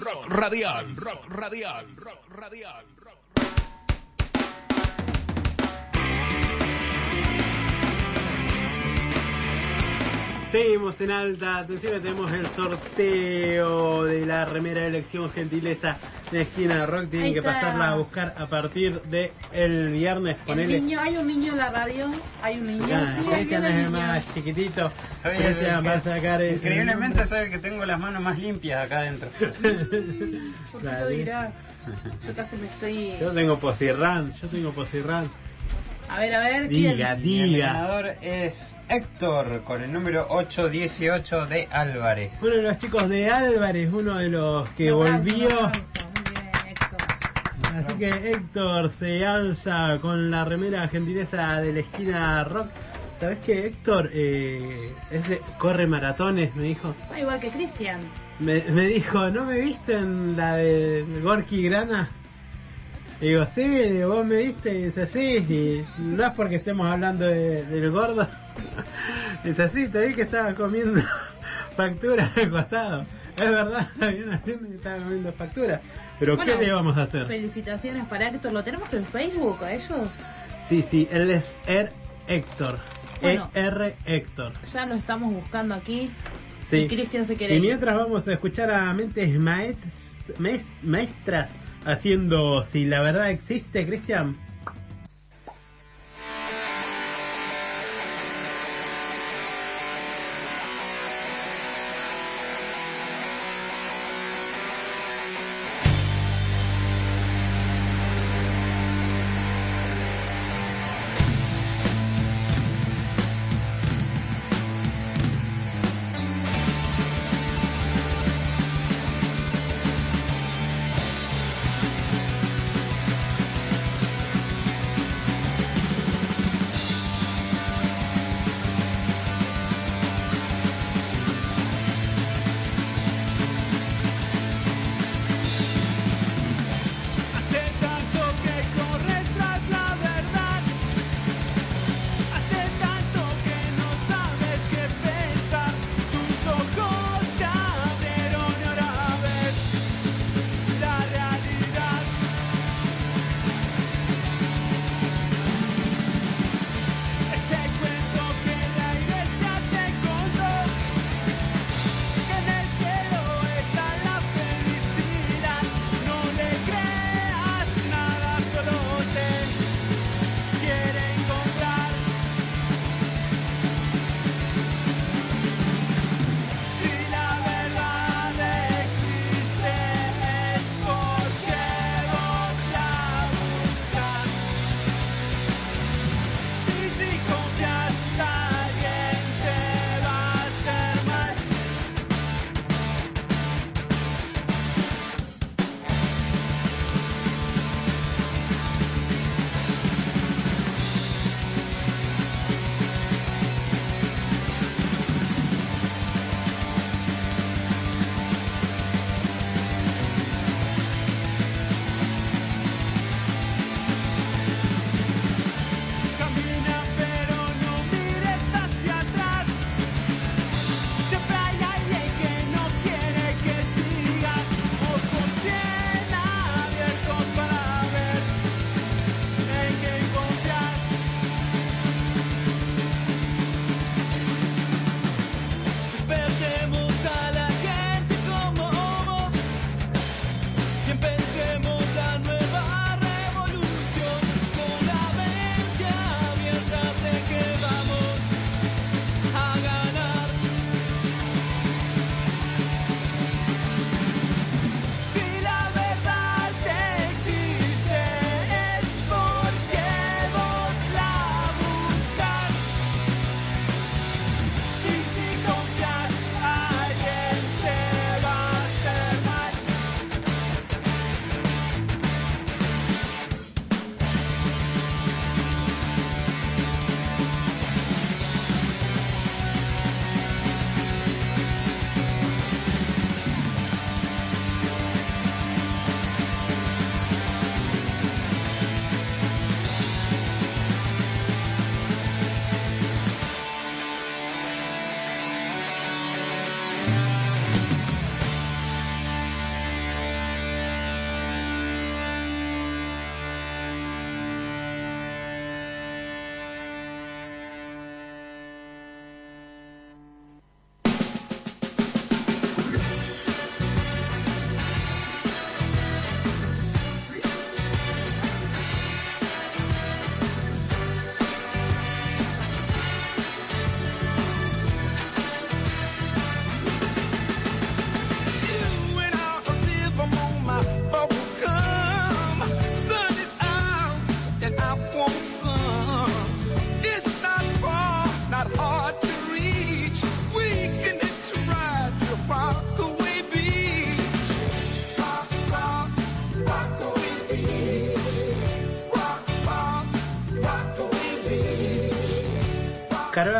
Rock radial, rock radial, rock radial, Seguimos en alta atención, tenemos el sorteo de la remera de elección gentileza de esquina de rock. Tienen que pasarla a buscar a partir de el viernes. El Ponele. niño, hay un niño en la radio, hay un niño. Ah, sí, ahí Cristian viene es el más chiquitito. Soy el que- va a sacar el- Increíblemente soy que tengo las manos más limpias acá adentro. ¿Por qué lo? Yo casi me estoy. Yo tengo posirran, yo tengo posirran. A ver, a ver, Diga, ¿quién? El ganador es Héctor con el número 818 de Álvarez. Uno de los chicos de Álvarez, uno de los que volvió. un aplauso. Muy bien, Héctor. Así que Héctor se alza con la remera gentileza de la esquina rock. ¿Sabes que Héctor eh, es de- corre maratones? Me dijo. Ah, igual que Cristian. Me, me dijo, ¿no me viste en la de Gorky Grana? Y digo, sí, vos me viste, y dice, sí, y no es porque estemos hablando de- del gordo. dice, sí, te vi que estaba comiendo factura al costado. Es verdad, había una tienda que estaba comiendo factura. Pero Bueno, ¿qué le vamos a hacer? Felicitaciones para Héctor. ¿Lo tenemos en Facebook a ellos? Sí, sí, él es Er Héctor. Bueno. E-R Héctor. Ya lo estamos buscando aquí. Sí. Y Cristian se quiere Y ir. mientras vamos a escuchar a mentes maest- maest- maestras haciendo si la verdad existe, Cristian.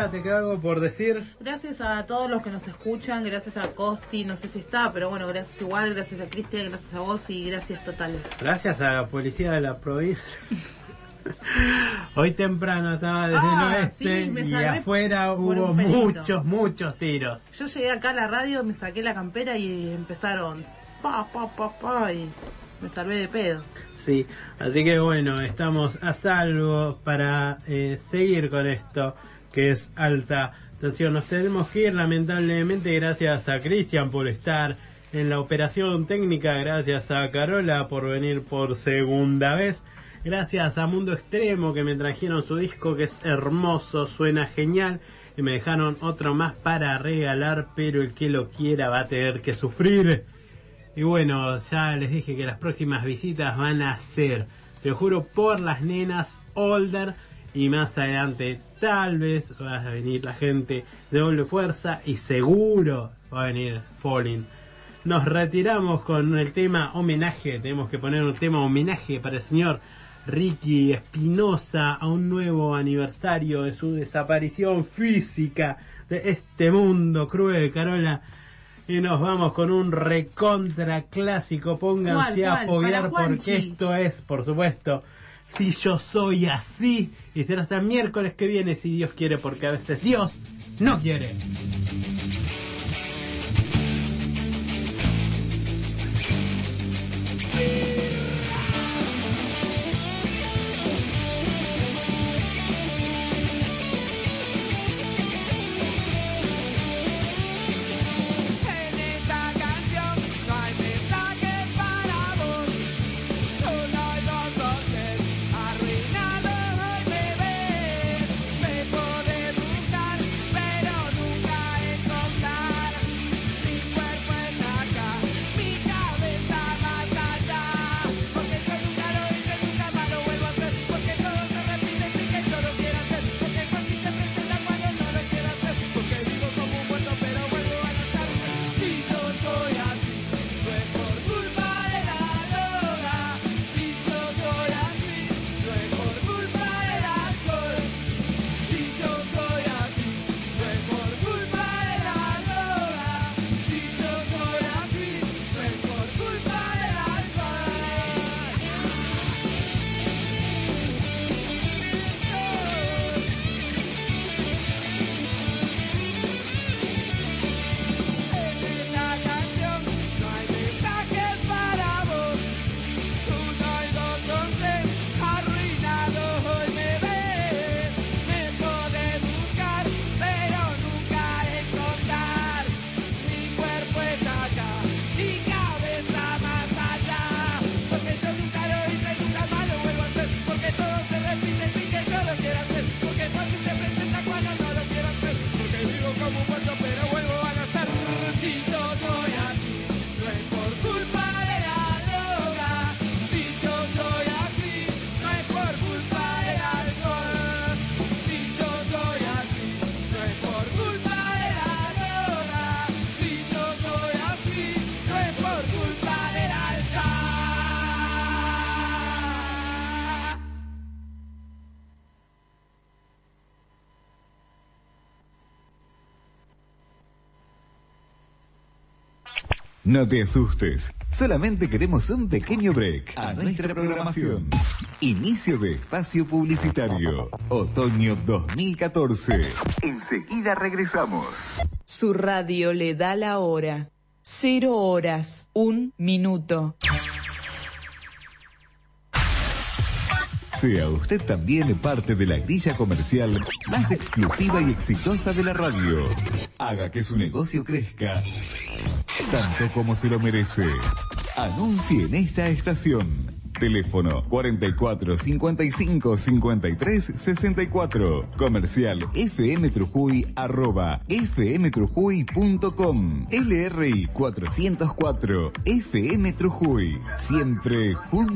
¿Te queda algo por decir? Gracias a todos los que nos escuchan, gracias a Costi, no sé si está, pero bueno, gracias igual, gracias a Cristian, gracias a vos y gracias totales. Gracias a la policía de la provincia. Hoy temprano estaba desde Ah, el oeste sí, y afuera hubo muchos, muchos tiros. Yo llegué acá a la radio, me saqué la campera y empezaron pa, pa, pa, pa, y me salvé de pedo. Sí, así que bueno, estamos a salvo para eh, seguir con esto que es alta tensión. Nos tenemos que ir lamentablemente gracias a Cristian por estar en la operación técnica, gracias a Carola por venir por segunda vez, gracias a Mundo Extremo que me trajeron su disco que es hermoso, suena genial y me dejaron otro más para regalar, pero el que lo quiera va a tener que sufrir. Y bueno, ya les dije que las próximas visitas van a ser, te juro, por las nenas Older. Y más adelante, tal vez va a venir la gente de doble fuerza. Y seguro va a venir Falling. Nos retiramos con el tema homenaje. Tenemos que poner un tema homenaje para el señor Ricky Espinosa a un nuevo aniversario de su desaparición física de este mundo cruel, Carola. Y nos vamos con un recontra clásico. Pónganse ¿Cuál, a apoyar porque esto es, por supuesto, si yo soy así. Y será hasta miércoles que viene, si Dios quiere, porque a veces Dios no quiere. No te asustes, solamente queremos un pequeño break a nuestra programación. Inicio de espacio publicitario, otoño 2014. Enseguida regresamos. Su radio le da la hora. Cero horas, un minuto. Sea usted también parte de la grilla comercial más exclusiva y exitosa de la radio. Haga que su negocio crezca tanto como se lo merece. Anuncie en esta estación. Teléfono 44 55 53 64. Comercial FM Trujuy arroba fmtrujuy.com. LRI 404 FM Trujuy. Siempre juntos.